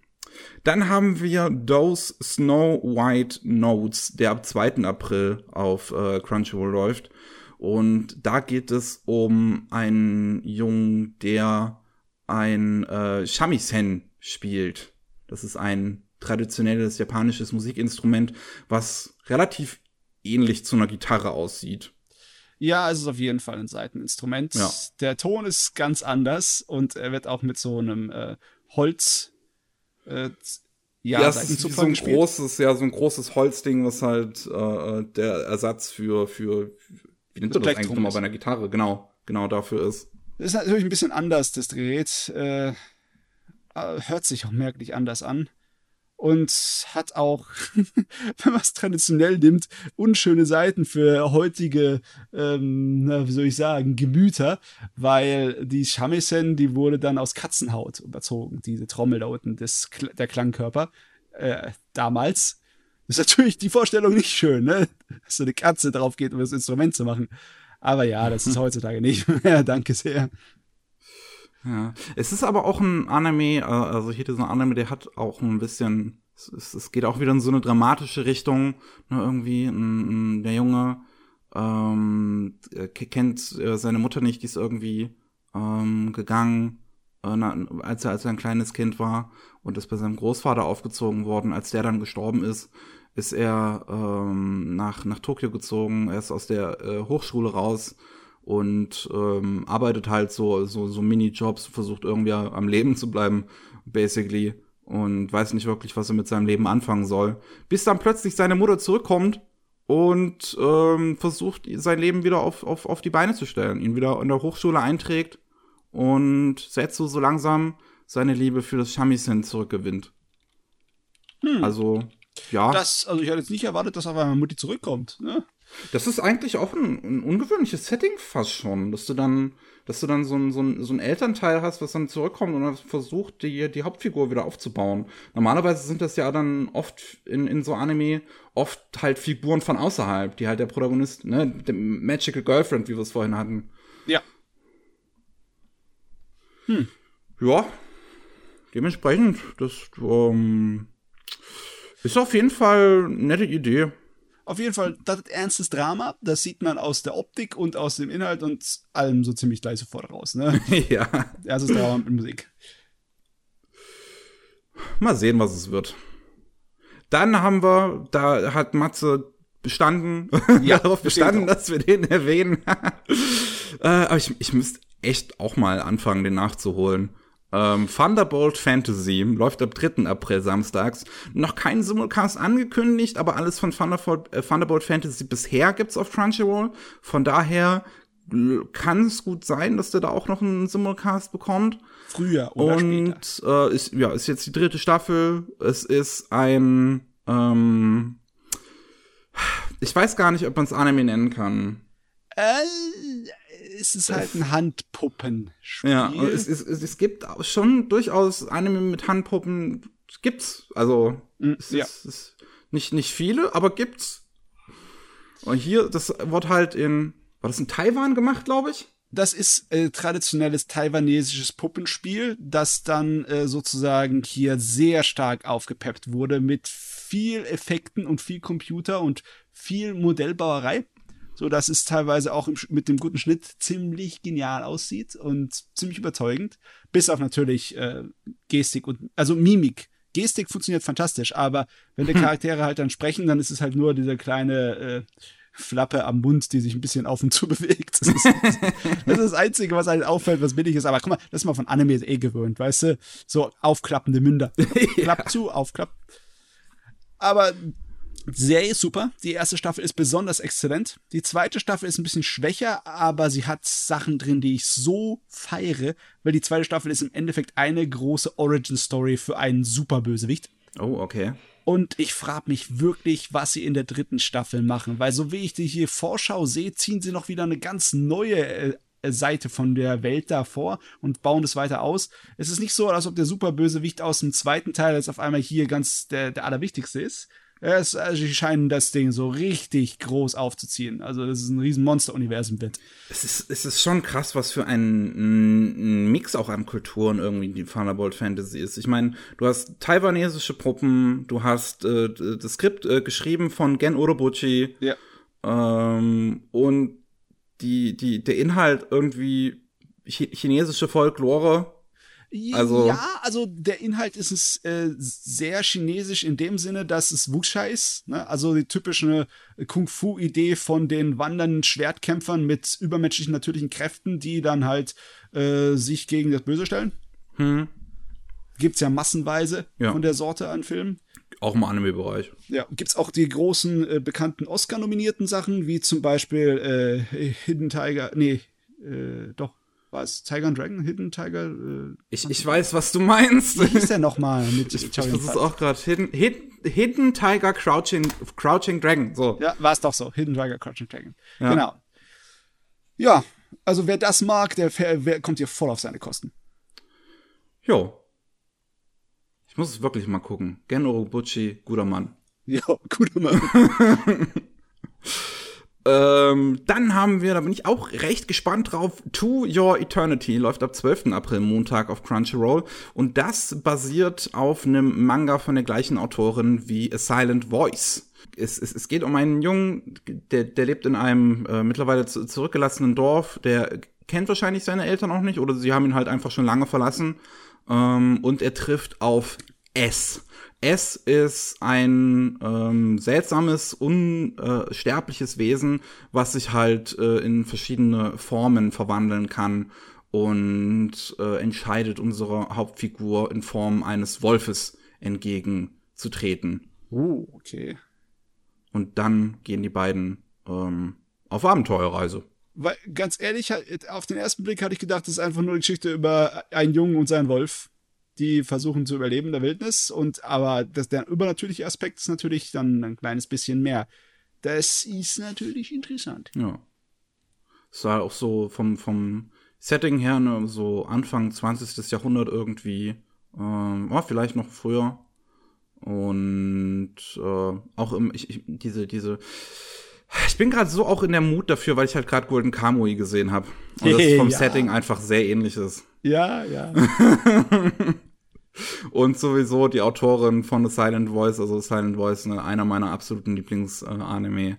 dann haben wir Those Snow White Notes, der ab 2. April auf äh, Crunchyroll läuft. Und da geht es um einen Jungen, der ein äh, Shamisen spielt. Das ist ein traditionelles japanisches Musikinstrument, was relativ ähnlich zu einer Gitarre aussieht. Ja, es ist auf jeden Fall ein Seiteninstrument. Ja. Der Ton ist ganz anders und er wird auch mit so einem äh, Holz äh, ja, Ja, es ist so ein gespielt. großes, ja, so ein großes Holzding, was halt äh, der Ersatz für, für, wie nennt man das eigentlich nochmal bei einer Gitarre? Genau, genau dafür ist. Das ist natürlich ein bisschen anders, das Gerät. Äh, äh, hört sich auch merklich anders an. Und hat auch, wenn man es traditionell nimmt, unschöne Seiten für heutige, ähm, wie soll ich sagen, Gemüter, weil die Shamisen, die wurde dann aus Katzenhaut überzogen, diese Trommel da unten, Kl- der Klangkörper, äh, damals. ist natürlich die Vorstellung nicht schön, ne? Dass so eine Katze drauf geht, um das Instrument zu machen. Aber ja, das ist heutzutage nicht mehr. Danke sehr. Ja. Es ist aber auch ein Anime, äh, also hier dieser Anime, der hat auch ein bisschen, es, es, geht auch wieder in so eine dramatische Richtung, ne, irgendwie, der Junge ähm, äh, ke- kennt äh, seine Mutter nicht, die ist irgendwie ähm, gegangen, als er als er ein kleines Kind war und ist bei seinem Großvater aufgezogen worden. Als der dann gestorben ist, ist er ähm, nach nach Tokio gezogen. Er ist aus der äh, Hochschule raus und ähm, arbeitet halt so so so Minijobs, versucht irgendwie am Leben zu bleiben, basically und weiß nicht wirklich, was er mit seinem Leben anfangen soll, bis dann plötzlich seine Mutter zurückkommt und ähm, versucht sein Leben wieder auf, auf, auf die Beine zu stellen, ihn wieder in der Hochschule einträgt und setzt so, so langsam seine Liebe für das Shamisen zurückgewinnt. Also, ja. Das, also ich hatte jetzt nicht erwartet, dass auf einmal Mutti zurückkommt. Ne? Das ist eigentlich auch ein, ein ungewöhnliches Setting fast schon, dass du dann, dass du dann so ein, so, ein, so ein Elternteil hast, was dann zurückkommt und dann versucht, die, die Hauptfigur wieder aufzubauen. Normalerweise sind das ja dann oft in, in so Anime oft halt Figuren von außerhalb, die halt der Protagonist, ne, der Magical Girlfriend, wie wir es vorhin hatten. Ja. Ja, dementsprechend, das ähm, ist auf jeden Fall eine nette Idee. Auf jeden Fall, das ist ernstes Drama. Das sieht man aus der Optik und aus dem Inhalt und allem so ziemlich gleich sofort raus. Ne? ja, Erstes Drama mit Musik. mal sehen, was es wird. Dann haben wir, da hat Matze bestanden, Ja, darauf bestanden, auch. dass wir den erwähnen. äh, aber ich, ich müsste echt auch mal anfangen, den nachzuholen. Ähm, Thunderbolt Fantasy läuft ab 3. April samstags. Noch kein Simulcast angekündigt, aber alles von Thunderbolt, äh, Thunderbolt Fantasy bisher gibt's auf Crunchyroll. Von daher kann es gut sein, dass der da auch noch einen Simulcast bekommt. Früher oder später. Und äh, ist, ja, ist jetzt die dritte Staffel. Es ist ein, ähm, ich weiß gar nicht, ob man es Anime nennen kann. Äh, es ist halt ein Handpuppenspiel. Ja, es, es, es, gibt schon durchaus Anime mit Handpuppen. Gibt's. Also, Mm, es ja. ist, es nicht, nicht viele, aber gibt's. Und hier, das wird halt in, war das in Taiwan gemacht, glaube ich? Das ist äh, traditionelles taiwanesisches Puppenspiel, das dann äh, sozusagen hier sehr stark aufgepeppt wurde mit viel Effekten und viel Computer und viel Modellbauerei, so dass es teilweise auch im, mit dem guten Schnitt ziemlich genial aussieht und ziemlich überzeugend, bis auf natürlich äh, Gestik und also Mimik, Gestik funktioniert fantastisch, aber wenn die Charaktere halt dann sprechen, dann ist es halt nur diese kleine äh, Flappe am Mund, die sich ein bisschen auf und zu bewegt. Das ist das, ist das Einzige, was halt auffällt, was billig ist. Aber guck mal, das ist mal von Anime eh gewöhnt, weißt du? So aufklappende Münder. Klapp zu, aufklapp. Aber Serie ist super. Die erste Staffel ist besonders exzellent. Die zweite Staffel ist ein bisschen schwächer, aber sie hat Sachen drin, die ich so feiere, weil die zweite Staffel ist im Endeffekt eine große Origin-Story für einen Superbösewicht. Oh, okay. Und ich frage mich wirklich, was sie in der dritten Staffel machen, weil so wie ich die hier Vorschau sehe, ziehen sie noch wieder eine ganz neue äh, Seite von der Welt davor und bauen das weiter aus. Es ist nicht so, als ob der Superbösewicht aus dem zweiten Teil jetzt auf einmal hier ganz der, der allerwichtigste ist. Es, also die scheinen das Ding so richtig groß aufzuziehen. Also, das ist ein riesen Monster-Universum wird. Es ist, es ist schon krass, was für ein, ein Mix auch an Kulturen irgendwie die Thunderbolt Fantasy ist. Ich meine, du hast taiwanesische Puppen, du hast äh, das Skript äh, geschrieben von Gen Urobuchi. Ja. Ähm, und die, die, der Inhalt irgendwie chinesische Folklore also, ja, also der Inhalt ist es äh, sehr chinesisch in dem Sinne, dass es Wuxia ist. Ne? Also die typische Kung-Fu-Idee von den wandernden Schwertkämpfern mit übermenschlichen natürlichen Kräften, die dann halt äh, sich gegen das Böse stellen. Hm. Gibt's ja massenweise ja. von der Sorte an Filmen. Auch im Anime-Bereich. Ja, gibt's auch die großen äh, bekannten Oscar-nominierten Sachen, wie zum Beispiel äh, Hidden Tiger, nee, äh, was? Tiger and Dragon? Hidden Tiger? Äh, ich, ich weiß, was du meinst. Wie hieß der nochmal mit Ich, ich versuche auch gerade. Hidden, Hidden, Hidden Tiger Crouching, Crouching Dragon. So. Ja, war es doch so. Hidden Tiger Crouching Dragon. Ja. Genau. Ja, also wer das mag, der, wer, kommt hier voll auf seine Kosten. Jo. Ich muss es wirklich mal gucken. Gen Urobuchi, guter Mann. Ja, guter Mann. Ähm, dann haben wir, da bin ich auch recht gespannt drauf, To Your Eternity läuft ab 12. April Montag auf Crunchyroll und das basiert auf einem Manga von der gleichen Autorin wie A Silent Voice. Es, es, es geht um einen Jungen, der, der lebt in einem äh, mittlerweile zu, zurückgelassenen Dorf, der kennt wahrscheinlich seine Eltern auch nicht oder sie haben ihn halt einfach schon lange verlassen ähm, und er trifft auf S. S ist ein ähm, seltsames, unsterbliches Wesen, was sich halt äh, in verschiedene Formen verwandeln kann und äh, entscheidet unserer Hauptfigur in Form eines Wolfes entgegenzutreten. Uh, okay. Und dann gehen die beiden ähm, auf Abenteuerreise. Weil, ganz ehrlich, auf den ersten Blick hatte ich gedacht, das ist einfach nur eine Geschichte über einen Jungen und seinen Wolf die versuchen zu überleben in der Wildnis. Und aber das, der übernatürliche Aspekt ist natürlich dann ein kleines bisschen mehr. Das ist natürlich interessant. Ja. Es war auch so vom, vom Setting her, ne, so Anfang 20. Jahrhundert irgendwie. Ähm, war vielleicht noch früher. Und äh, auch im, ich, ich, diese, diese. Ich bin gerade so auch in der Mut dafür, weil ich halt gerade Golden Kamui gesehen habe. Und das vom ja. Setting einfach sehr ähnlich ist. Ja, ja. Und sowieso die Autorin von The Silent Voice, also Silent Voice, ne, einer meiner absoluten Lieblings-Anime.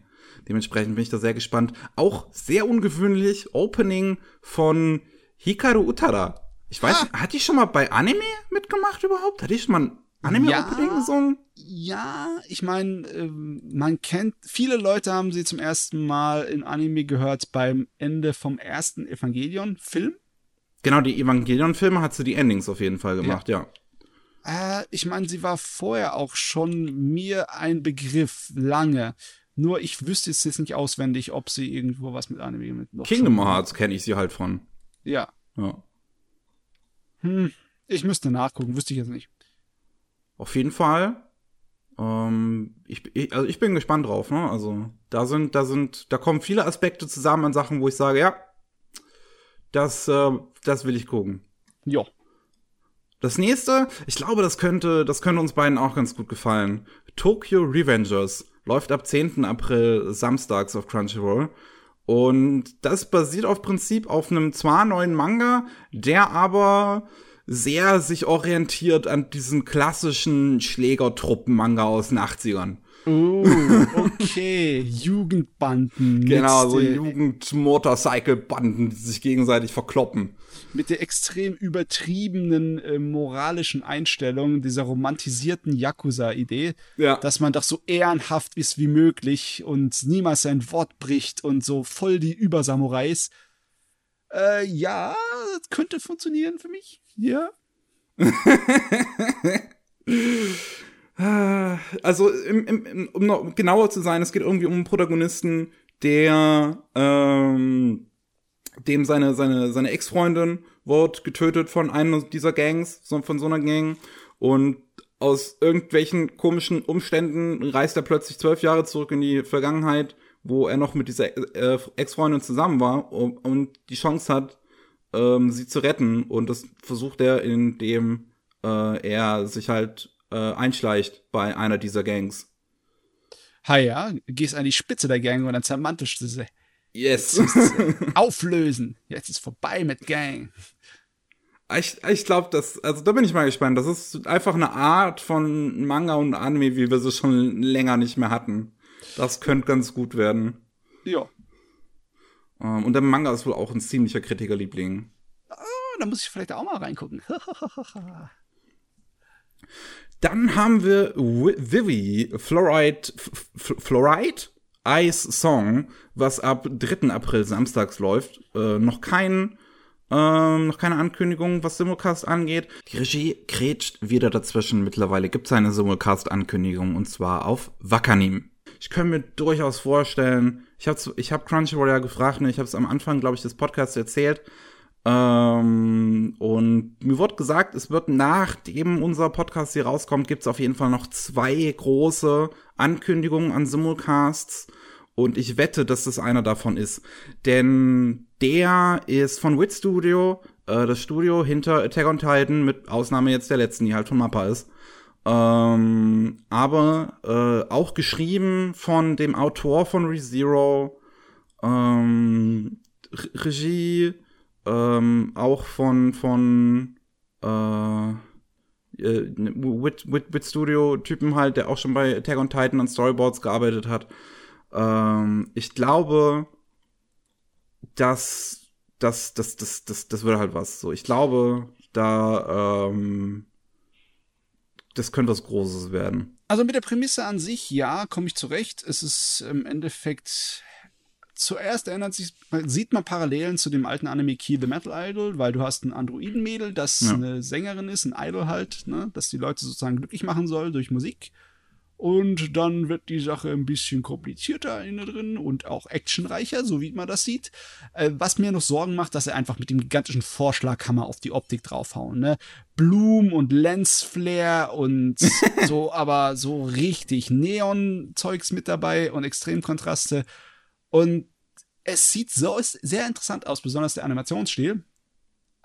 Dementsprechend bin ich da sehr gespannt. Auch sehr ungewöhnlich, Opening von Hikaru Utada. Ich weiß, ah. hat die schon mal bei Anime mitgemacht überhaupt? Hat die schon mal ein Anime-Opening ja, gesungen? Ja, ich meine, ähm, man kennt, viele Leute haben sie zum ersten Mal in Anime gehört beim Ende vom ersten Evangelion-Film. Genau, die Evangelion-Filme hat sie die Endings auf jeden Fall gemacht, ja. ja. Äh, ich meine, sie war vorher auch schon mir ein Begriff lange. Nur ich wüsste jetzt nicht auswendig, ob sie irgendwo was mit Anime mit noch Kingdom Hearts kenne ich sie halt von. Ja. Ja. Hm, ich müsste nachgucken, wüsste ich jetzt nicht. Auf jeden Fall. Ähm, ich, ich, also ich bin gespannt drauf, ne? Also da sind, da sind, da kommen viele Aspekte zusammen an Sachen, wo ich sage, ja, das, äh, das will ich gucken. Ja. Das nächste, ich glaube, das könnte, das könnte uns beiden auch ganz gut gefallen. Tokyo Revengers läuft ab 10. April samstags auf Crunchyroll. Und das basiert auf Prinzip auf einem zwar neuen Manga, der aber sehr sich orientiert an diesen klassischen Schlägertruppen-Manga aus den 80ern. Oh, okay. Jugendbanden. Genau, so Jugend-Motorcycle-Banden, die sich gegenseitig verkloppen. Mit der extrem übertriebenen äh, moralischen Einstellung dieser romantisierten Yakuza-Idee, Ja. dass man doch so ehrenhaft ist wie möglich und niemals sein Wort bricht und so voll die Übersamurais. Äh, ja, das könnte funktionieren für mich. Ja. Also, im, im, im, um noch genauer zu sein, es geht irgendwie um einen Protagonisten, der ähm, dem seine, seine, seine Ex-Freundin wird getötet von einer dieser Gangs, von so einer Gang. Und aus irgendwelchen komischen Umständen reist er plötzlich zwölf Jahre zurück in die Vergangenheit, wo er noch mit dieser äh, Ex-Freundin zusammen war und, und die Chance hat, ähm, sie zu retten. Und das versucht er, indem äh, er sich halt äh, einschleicht bei einer dieser Gangs. Ha ja, gehst an die Spitze der Gang und dann zermantest du sie. Yes. Auflösen. Jetzt ist vorbei mit Gang. ich ich glaube, das, also da bin ich mal gespannt. Das ist einfach eine Art von Manga und Anime, wie wir sie schon länger nicht mehr hatten. Das könnte ganz gut werden. Ja. Ähm, und der Manga ist wohl auch ein ziemlicher Kritikerliebling. Oh, da muss ich vielleicht auch mal reingucken. Dann haben wir Wi- Vivi Fluoride, F- Fluoride Ice Song, was ab 3. April samstags läuft. Äh, noch kein, ähm, noch keine Ankündigung, was Simulcast angeht. Die Regie grätscht wieder dazwischen. Mittlerweile gibt es eine Simulcast-Ankündigung und zwar auf Wakanim. Ich könnte mir durchaus vorstellen, ich habe ich hab Crunchyroll ja gefragt, ne, ich habe es am Anfang, glaube ich, des Podcasts erzählt, ähm, und mir wird gesagt, es wird nachdem unser Podcast hier rauskommt, gibt es auf jeden Fall noch zwei große Ankündigungen an Simulcasts. Und ich wette, dass das einer davon ist. Denn der ist von Wit Studio, äh, das Studio hinter Attack on Titan, mit Ausnahme jetzt der letzten, die halt von Mappa ist. Ähm, aber äh, auch geschrieben von dem Autor von ReZero, ähm, Re- Regie, ähm, auch von von äh, äh, Wit, Wit, Wit Studio Typen halt, der auch schon bei Attack on Titan an Storyboards gearbeitet hat. Ähm, ich glaube, dass das das das das das würde halt was. So, ich glaube, da ähm, das könnte was Großes werden. Also mit der Prämisse an sich, ja, komme ich zurecht. Es ist im Endeffekt zuerst erinnert sich, sieht man Parallelen zu dem alten Anime Key the Metal Idol, weil du hast ein Androidenmädel, das Ja. eine Sängerin ist, ein Idol halt, ne, das die Leute sozusagen glücklich machen soll durch Musik. Und dann wird die Sache ein bisschen komplizierter innen drin und auch actionreicher, so wie man das sieht. Äh, was mir noch Sorgen macht, dass er einfach mit dem gigantischen Vorschlaghammer auf die Optik draufhauen. Ne? Bloom und Lensflare und so, aber so richtig Neon-Zeugs mit dabei und Extremkontraste. Und es sieht so sehr interessant aus, besonders der Animationsstil.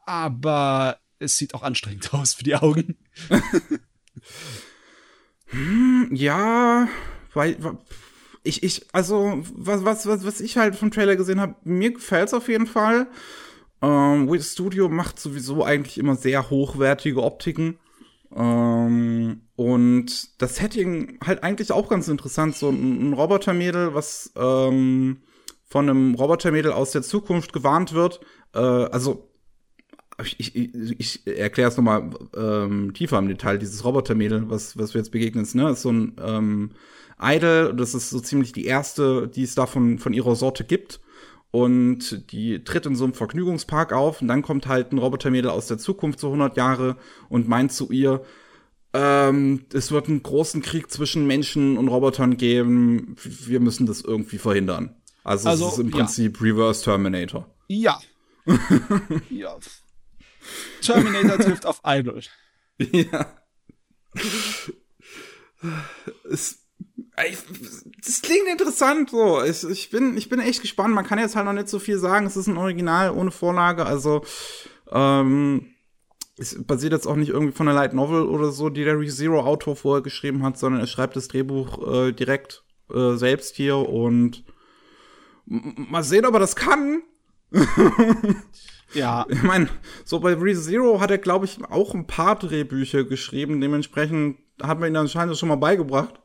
Aber es sieht auch anstrengend aus für die Augen. Ja, weil ich ich also was was was was ich halt vom Trailer gesehen habe, mir gefällt's auf jeden Fall. Ähm, Wit Studio macht sowieso eigentlich immer sehr hochwertige Optiken. Ähm, und das Setting halt eigentlich auch ganz interessant. So ein, ein Robotermädel, was ähm, von einem Robotermädel aus der Zukunft gewarnt wird. Äh, also ich, ich, ich erkläre es nochmal ähm, tiefer im Detail. Dieses Robotermädel, was, was wir jetzt begegnen, ist, ne, ist so ein ähm, Idol. Das ist so ziemlich die erste, die es da von, von ihrer Sorte gibt. Und die tritt in so einem Vergnügungspark auf. Und dann kommt halt ein Robotermädel aus der Zukunft, so 100 Jahre, und meint zu ihr, ähm, es wird einen großen Krieg zwischen Menschen und Robotern geben. Wir müssen das irgendwie verhindern. Also, Also, es ist im ja. Prinzip Reverse Terminator. Ja. ja. Terminator trifft auf Idol. Ja. Es, ich, das klingt interessant so. Ich, ich, bin, ich bin echt gespannt. Man kann jetzt halt noch nicht so viel sagen. Es ist ein Original ohne Vorlage. Also, ähm, es basiert jetzt auch nicht irgendwie von einer Light Novel oder so, die der ReZero-Autor vorher geschrieben hat, sondern er schreibt das Drehbuch äh, direkt äh, selbst hier und mal sehen, ob er das kann. Ja. Ich meine, so bei ReZero hat er, glaube ich, auch ein paar Drehbücher geschrieben. Dementsprechend hat man ihn anscheinend schon mal beigebracht.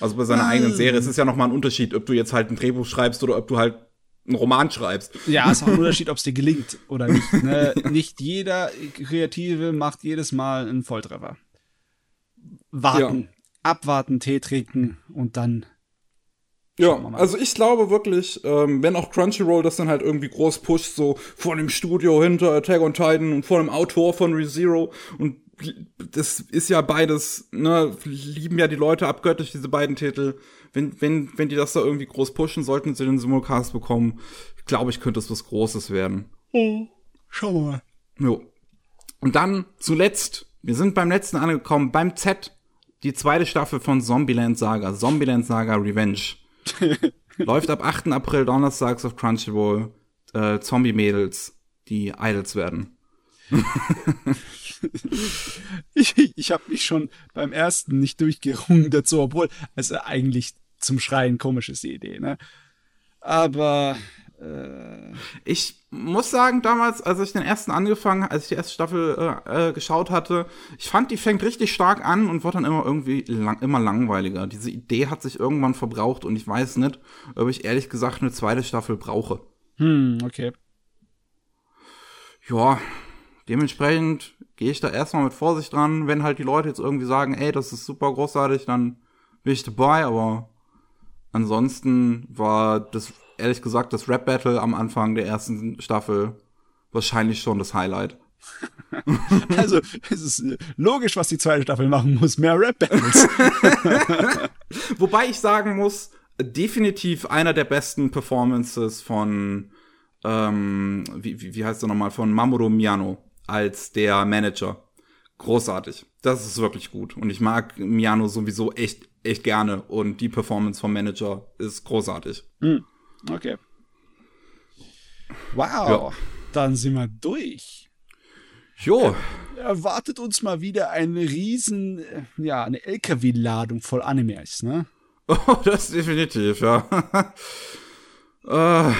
Also bei seiner Ah. eigenen Serie. Es ist ja noch mal ein Unterschied, ob du jetzt halt ein Drehbuch schreibst oder ob du halt einen Roman schreibst. Ja, ist auch ein Unterschied, ob es dir gelingt oder nicht. Ne? Nicht jeder Kreative macht jedes Mal einen Volltreffer. Warten, ja. abwarten, Tee trinken und dann. Ja, also ich glaube wirklich, ähm, wenn auch Crunchyroll das dann halt irgendwie groß pusht, so vor dem Studio hinter Attack on Titan und vor dem Autor von ReZero und das ist ja beides, ne, lieben ja die Leute abgöttisch, diese beiden Titel. Wenn, wenn, wenn die das da irgendwie groß pushen, sollten sie den Simulcast bekommen, glaube ich, könnte es was Großes werden. Oh, schauen wir mal. Jo. Und dann zuletzt, wir sind beim letzten angekommen, beim Z, die zweite Staffel von Zombieland Saga, Zombieland Saga Revenge. Läuft ab 8. April donnerstags auf Crunchyroll. Äh, Zombie-Mädels, die Idols werden. ich ich habe mich schon beim ersten nicht durchgerungen dazu, obwohl es eigentlich zum Schreien komisch ist, die Idee, ne? Aber äh ich muss sagen, damals, als ich den ersten angefangen, als ich die erste Staffel äh, äh, geschaut hatte, ich fand, die fängt richtig stark an und wird dann immer irgendwie lang, immer langweiliger. Diese Idee hat sich irgendwann verbraucht und ich weiß nicht, ob ich ehrlich gesagt eine zweite Staffel brauche. Hm, okay. Ja, dementsprechend gehe ich da erstmal mit Vorsicht dran. Wenn halt die Leute jetzt irgendwie sagen, ey, das ist super großartig, dann bin ich dabei, aber ansonsten war das, ehrlich gesagt, das Rap-Battle am Anfang der ersten Staffel wahrscheinlich schon das Highlight. also, es ist logisch, was die zweite Staffel machen muss, mehr Rap-Battles. Wobei ich sagen muss, definitiv einer der besten Performances von, ähm, wie, wie, wie heißt er nochmal, von Mamoru Miano als der Manager. Großartig. Das ist wirklich gut. Und ich mag Miano sowieso echt, echt gerne. Und die Performance vom Manager ist großartig. Hm. Okay. Wow. Ja. Dann sind wir durch. Jo. Erwartet uns mal wieder eine riesen, äh, ja, eine LKW-Ladung voll Animes, ne? Oh, das definitiv, ja. äh,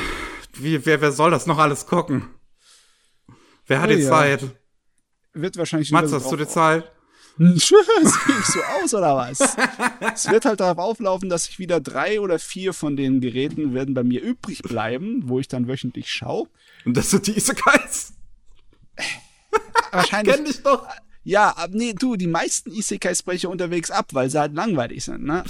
wie, wer, wer soll das noch alles gucken? Wer hat oh, die ja. Zeit? Wird wahrscheinlich Mats, hast du die Zeit? Sehe ich so aus oder was? es wird halt darauf auflaufen, dass ich wieder drei oder vier von den Geräten werden bei mir übrig bleiben, wo ich dann wöchentlich schaue. Und das sind die Isekais? Wahrscheinlich. Kenn dich doch. Ja, nee, du, die meisten Isekais breche unterwegs ab, weil sie halt langweilig sind, ne?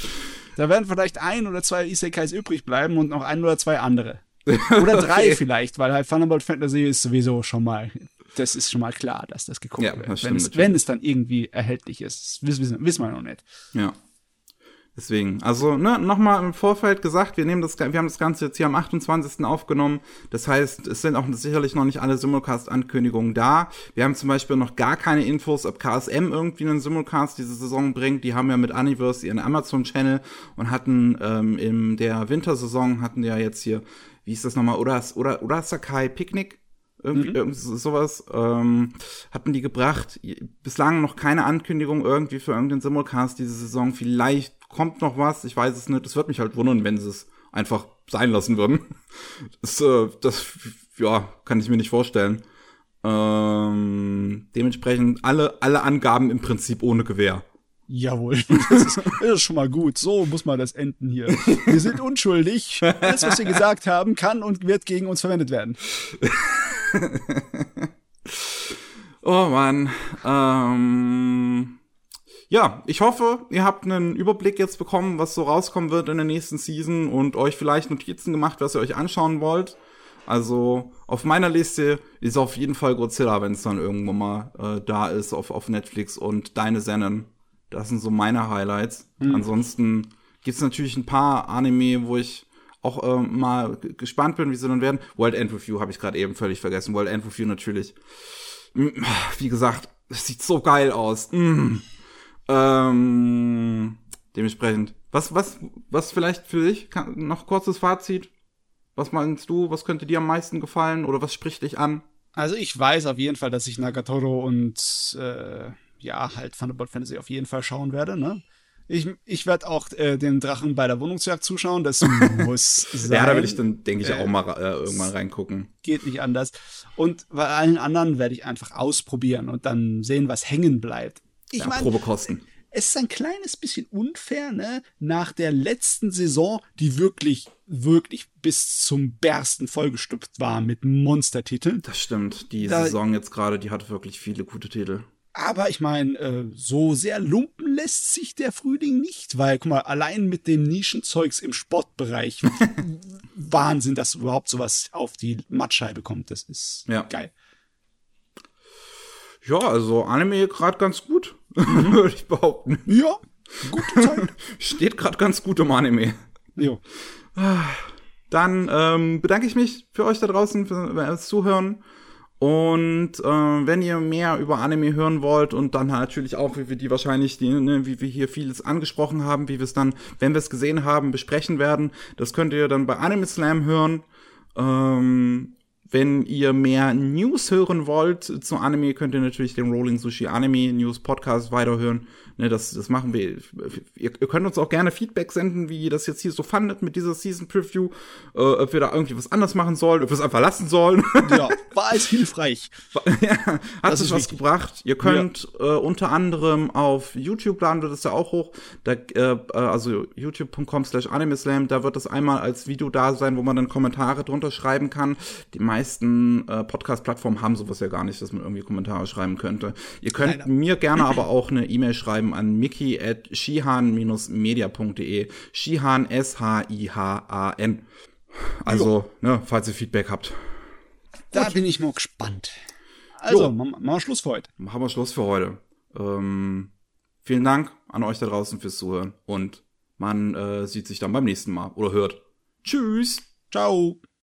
Da werden vielleicht ein oder zwei Isekais übrig bleiben und noch ein oder zwei andere. Oder drei okay. vielleicht, weil halt Thunderbolt Fantasy ist sowieso schon mal, das ist schon mal klar, dass das geguckt ja, wird. Wenn es, wenn es, dann irgendwie erhältlich ist. Das wissen, wissen wir noch nicht. Ja. Deswegen, also ne, nochmal im Vorfeld gesagt, wir nehmen das, wir haben das Ganze jetzt hier am 28. aufgenommen. Das heißt, es sind auch sicherlich noch nicht alle Simulcast-Ankündigungen da. Wir haben zum Beispiel noch gar keine Infos, ob KSM irgendwie einen Simulcast diese Saison bringt. Die haben ja mit Universe ihren Amazon-Channel und hatten ähm, in der Wintersaison hatten die ja jetzt hier wie ist das nochmal, oder, oder, oder Sakai Picknick? Irgendwie, mhm. irgendwie sowas ähm, hatten die gebracht. Bislang noch keine Ankündigung irgendwie für irgendeinen Simulcast diese Saison. Vielleicht kommt noch was, ich weiß es nicht. Es wird mich halt wundern, wenn sie es einfach sein lassen würden. Das, äh, das ja, kann ich mir nicht vorstellen. Ähm, dementsprechend alle, alle Angaben im Prinzip ohne Gewehr. Jawohl, das ist, das ist, schon mal gut. So muss man das enden hier. Wir sind unschuldig. Alles, was wir gesagt haben, kann und wird gegen uns verwendet werden. oh Mann. Ähm, ja, ich hoffe, ihr habt einen Überblick jetzt bekommen, was so rauskommen wird in der nächsten Season und euch vielleicht Notizen gemacht, was ihr euch anschauen wollt. Also auf meiner Liste ist auf jeden Fall Godzilla, wenn es dann irgendwo mal äh, da ist auf, auf Netflix und deine Sennen das sind so meine Highlights. Mhm. Ansonsten gibt's natürlich ein paar Anime, wo ich auch äh, mal gespannt bin, wie sie dann werden. World End Review habe ich gerade eben völlig vergessen. World End Review natürlich. Wie gesagt, es sieht so geil aus. Mm. Ähm, dementsprechend. Was, was, was vielleicht für dich? Kann, noch kurzes Fazit. Was meinst du? Was könnte dir am meisten gefallen? Oder was spricht dich an? Also ich weiß auf jeden Fall, dass ich Nagatoro und äh, ja, halt Thunderbolt Fantasy auf jeden Fall schauen werde, ne? Ich, ich werde auch äh, den Drachen bei der Wohnungsjagd zuschauen, das muss sein. ja, da will ich dann, denke ich, auch äh, mal äh, irgendwann reingucken. Geht nicht anders. Und bei allen anderen werde ich einfach ausprobieren und dann sehen, was hängen bleibt. Ich ja, meine, Probekosten. es ist ein kleines bisschen unfair, ne? Nach der letzten Saison, die wirklich, wirklich bis zum Bersten vollgestopft war mit Monstertiteln. Das stimmt. Die Da- Saison jetzt gerade, die hat wirklich viele gute Titel. Aber ich meine, äh, so sehr lumpen lässt sich der Frühling nicht, weil, guck mal, allein mit dem Nischenzeugs im Sportbereich, Wahnsinn, dass überhaupt sowas auf die Mattscheibe kommt. Das ist Ja. geil. Ja, also Anime gerade ganz gut, würde ich behaupten. Ja, gute Zeit. Steht gerade ganz gut im Anime. jo. Dann ähm, bedanke ich mich für euch da draußen für, fürs Zuhören. Und äh, wenn ihr mehr über Anime hören wollt und dann natürlich auch, wie wir die wahrscheinlich, die, ne, wie wir hier vieles angesprochen haben, wie wir es dann, wenn wir es gesehen haben, besprechen werden, das könnt ihr dann bei Anime Slam hören. Ähm, wenn ihr mehr News hören wollt zu Anime, könnt ihr natürlich den Rolling Sushi Anime News Podcast weiterhören. Ne, das, das machen wir. Ihr, ihr könnt uns auch gerne Feedback senden, wie ihr das jetzt hier so fandet mit dieser Season Preview. Äh, ob wir da irgendwie was anders machen sollen, ob wir es einfach lassen sollen. Ja, war es hilfreich. ja, hat Das sich was wichtig. gebracht. Ihr könnt äh, unter anderem auf YouTube laden wir das ja auch hoch. Da, äh, äh, also youtube.com slash animeslam, da wird das einmal als Video da sein, wo man dann Kommentare drunter schreiben kann. Die meisten äh, Podcast-Plattformen haben sowas ja gar nicht, dass man irgendwie Kommentare schreiben könnte. Ihr könnt Leider. mir gerne aber auch eine E-Mail schreiben an mickey at shihan-media.de. Shihan, S-H-I-H-A-N. Also, ne, falls ihr Feedback habt. Da bin ich mal gespannt. Also, Jo. machen wir Schluss für heute. haben wir Schluss für heute. Ähm, vielen Dank an euch da draußen fürs Zuhören und man äh, sieht sich dann beim nächsten Mal oder hört. Tschüss. Ciao.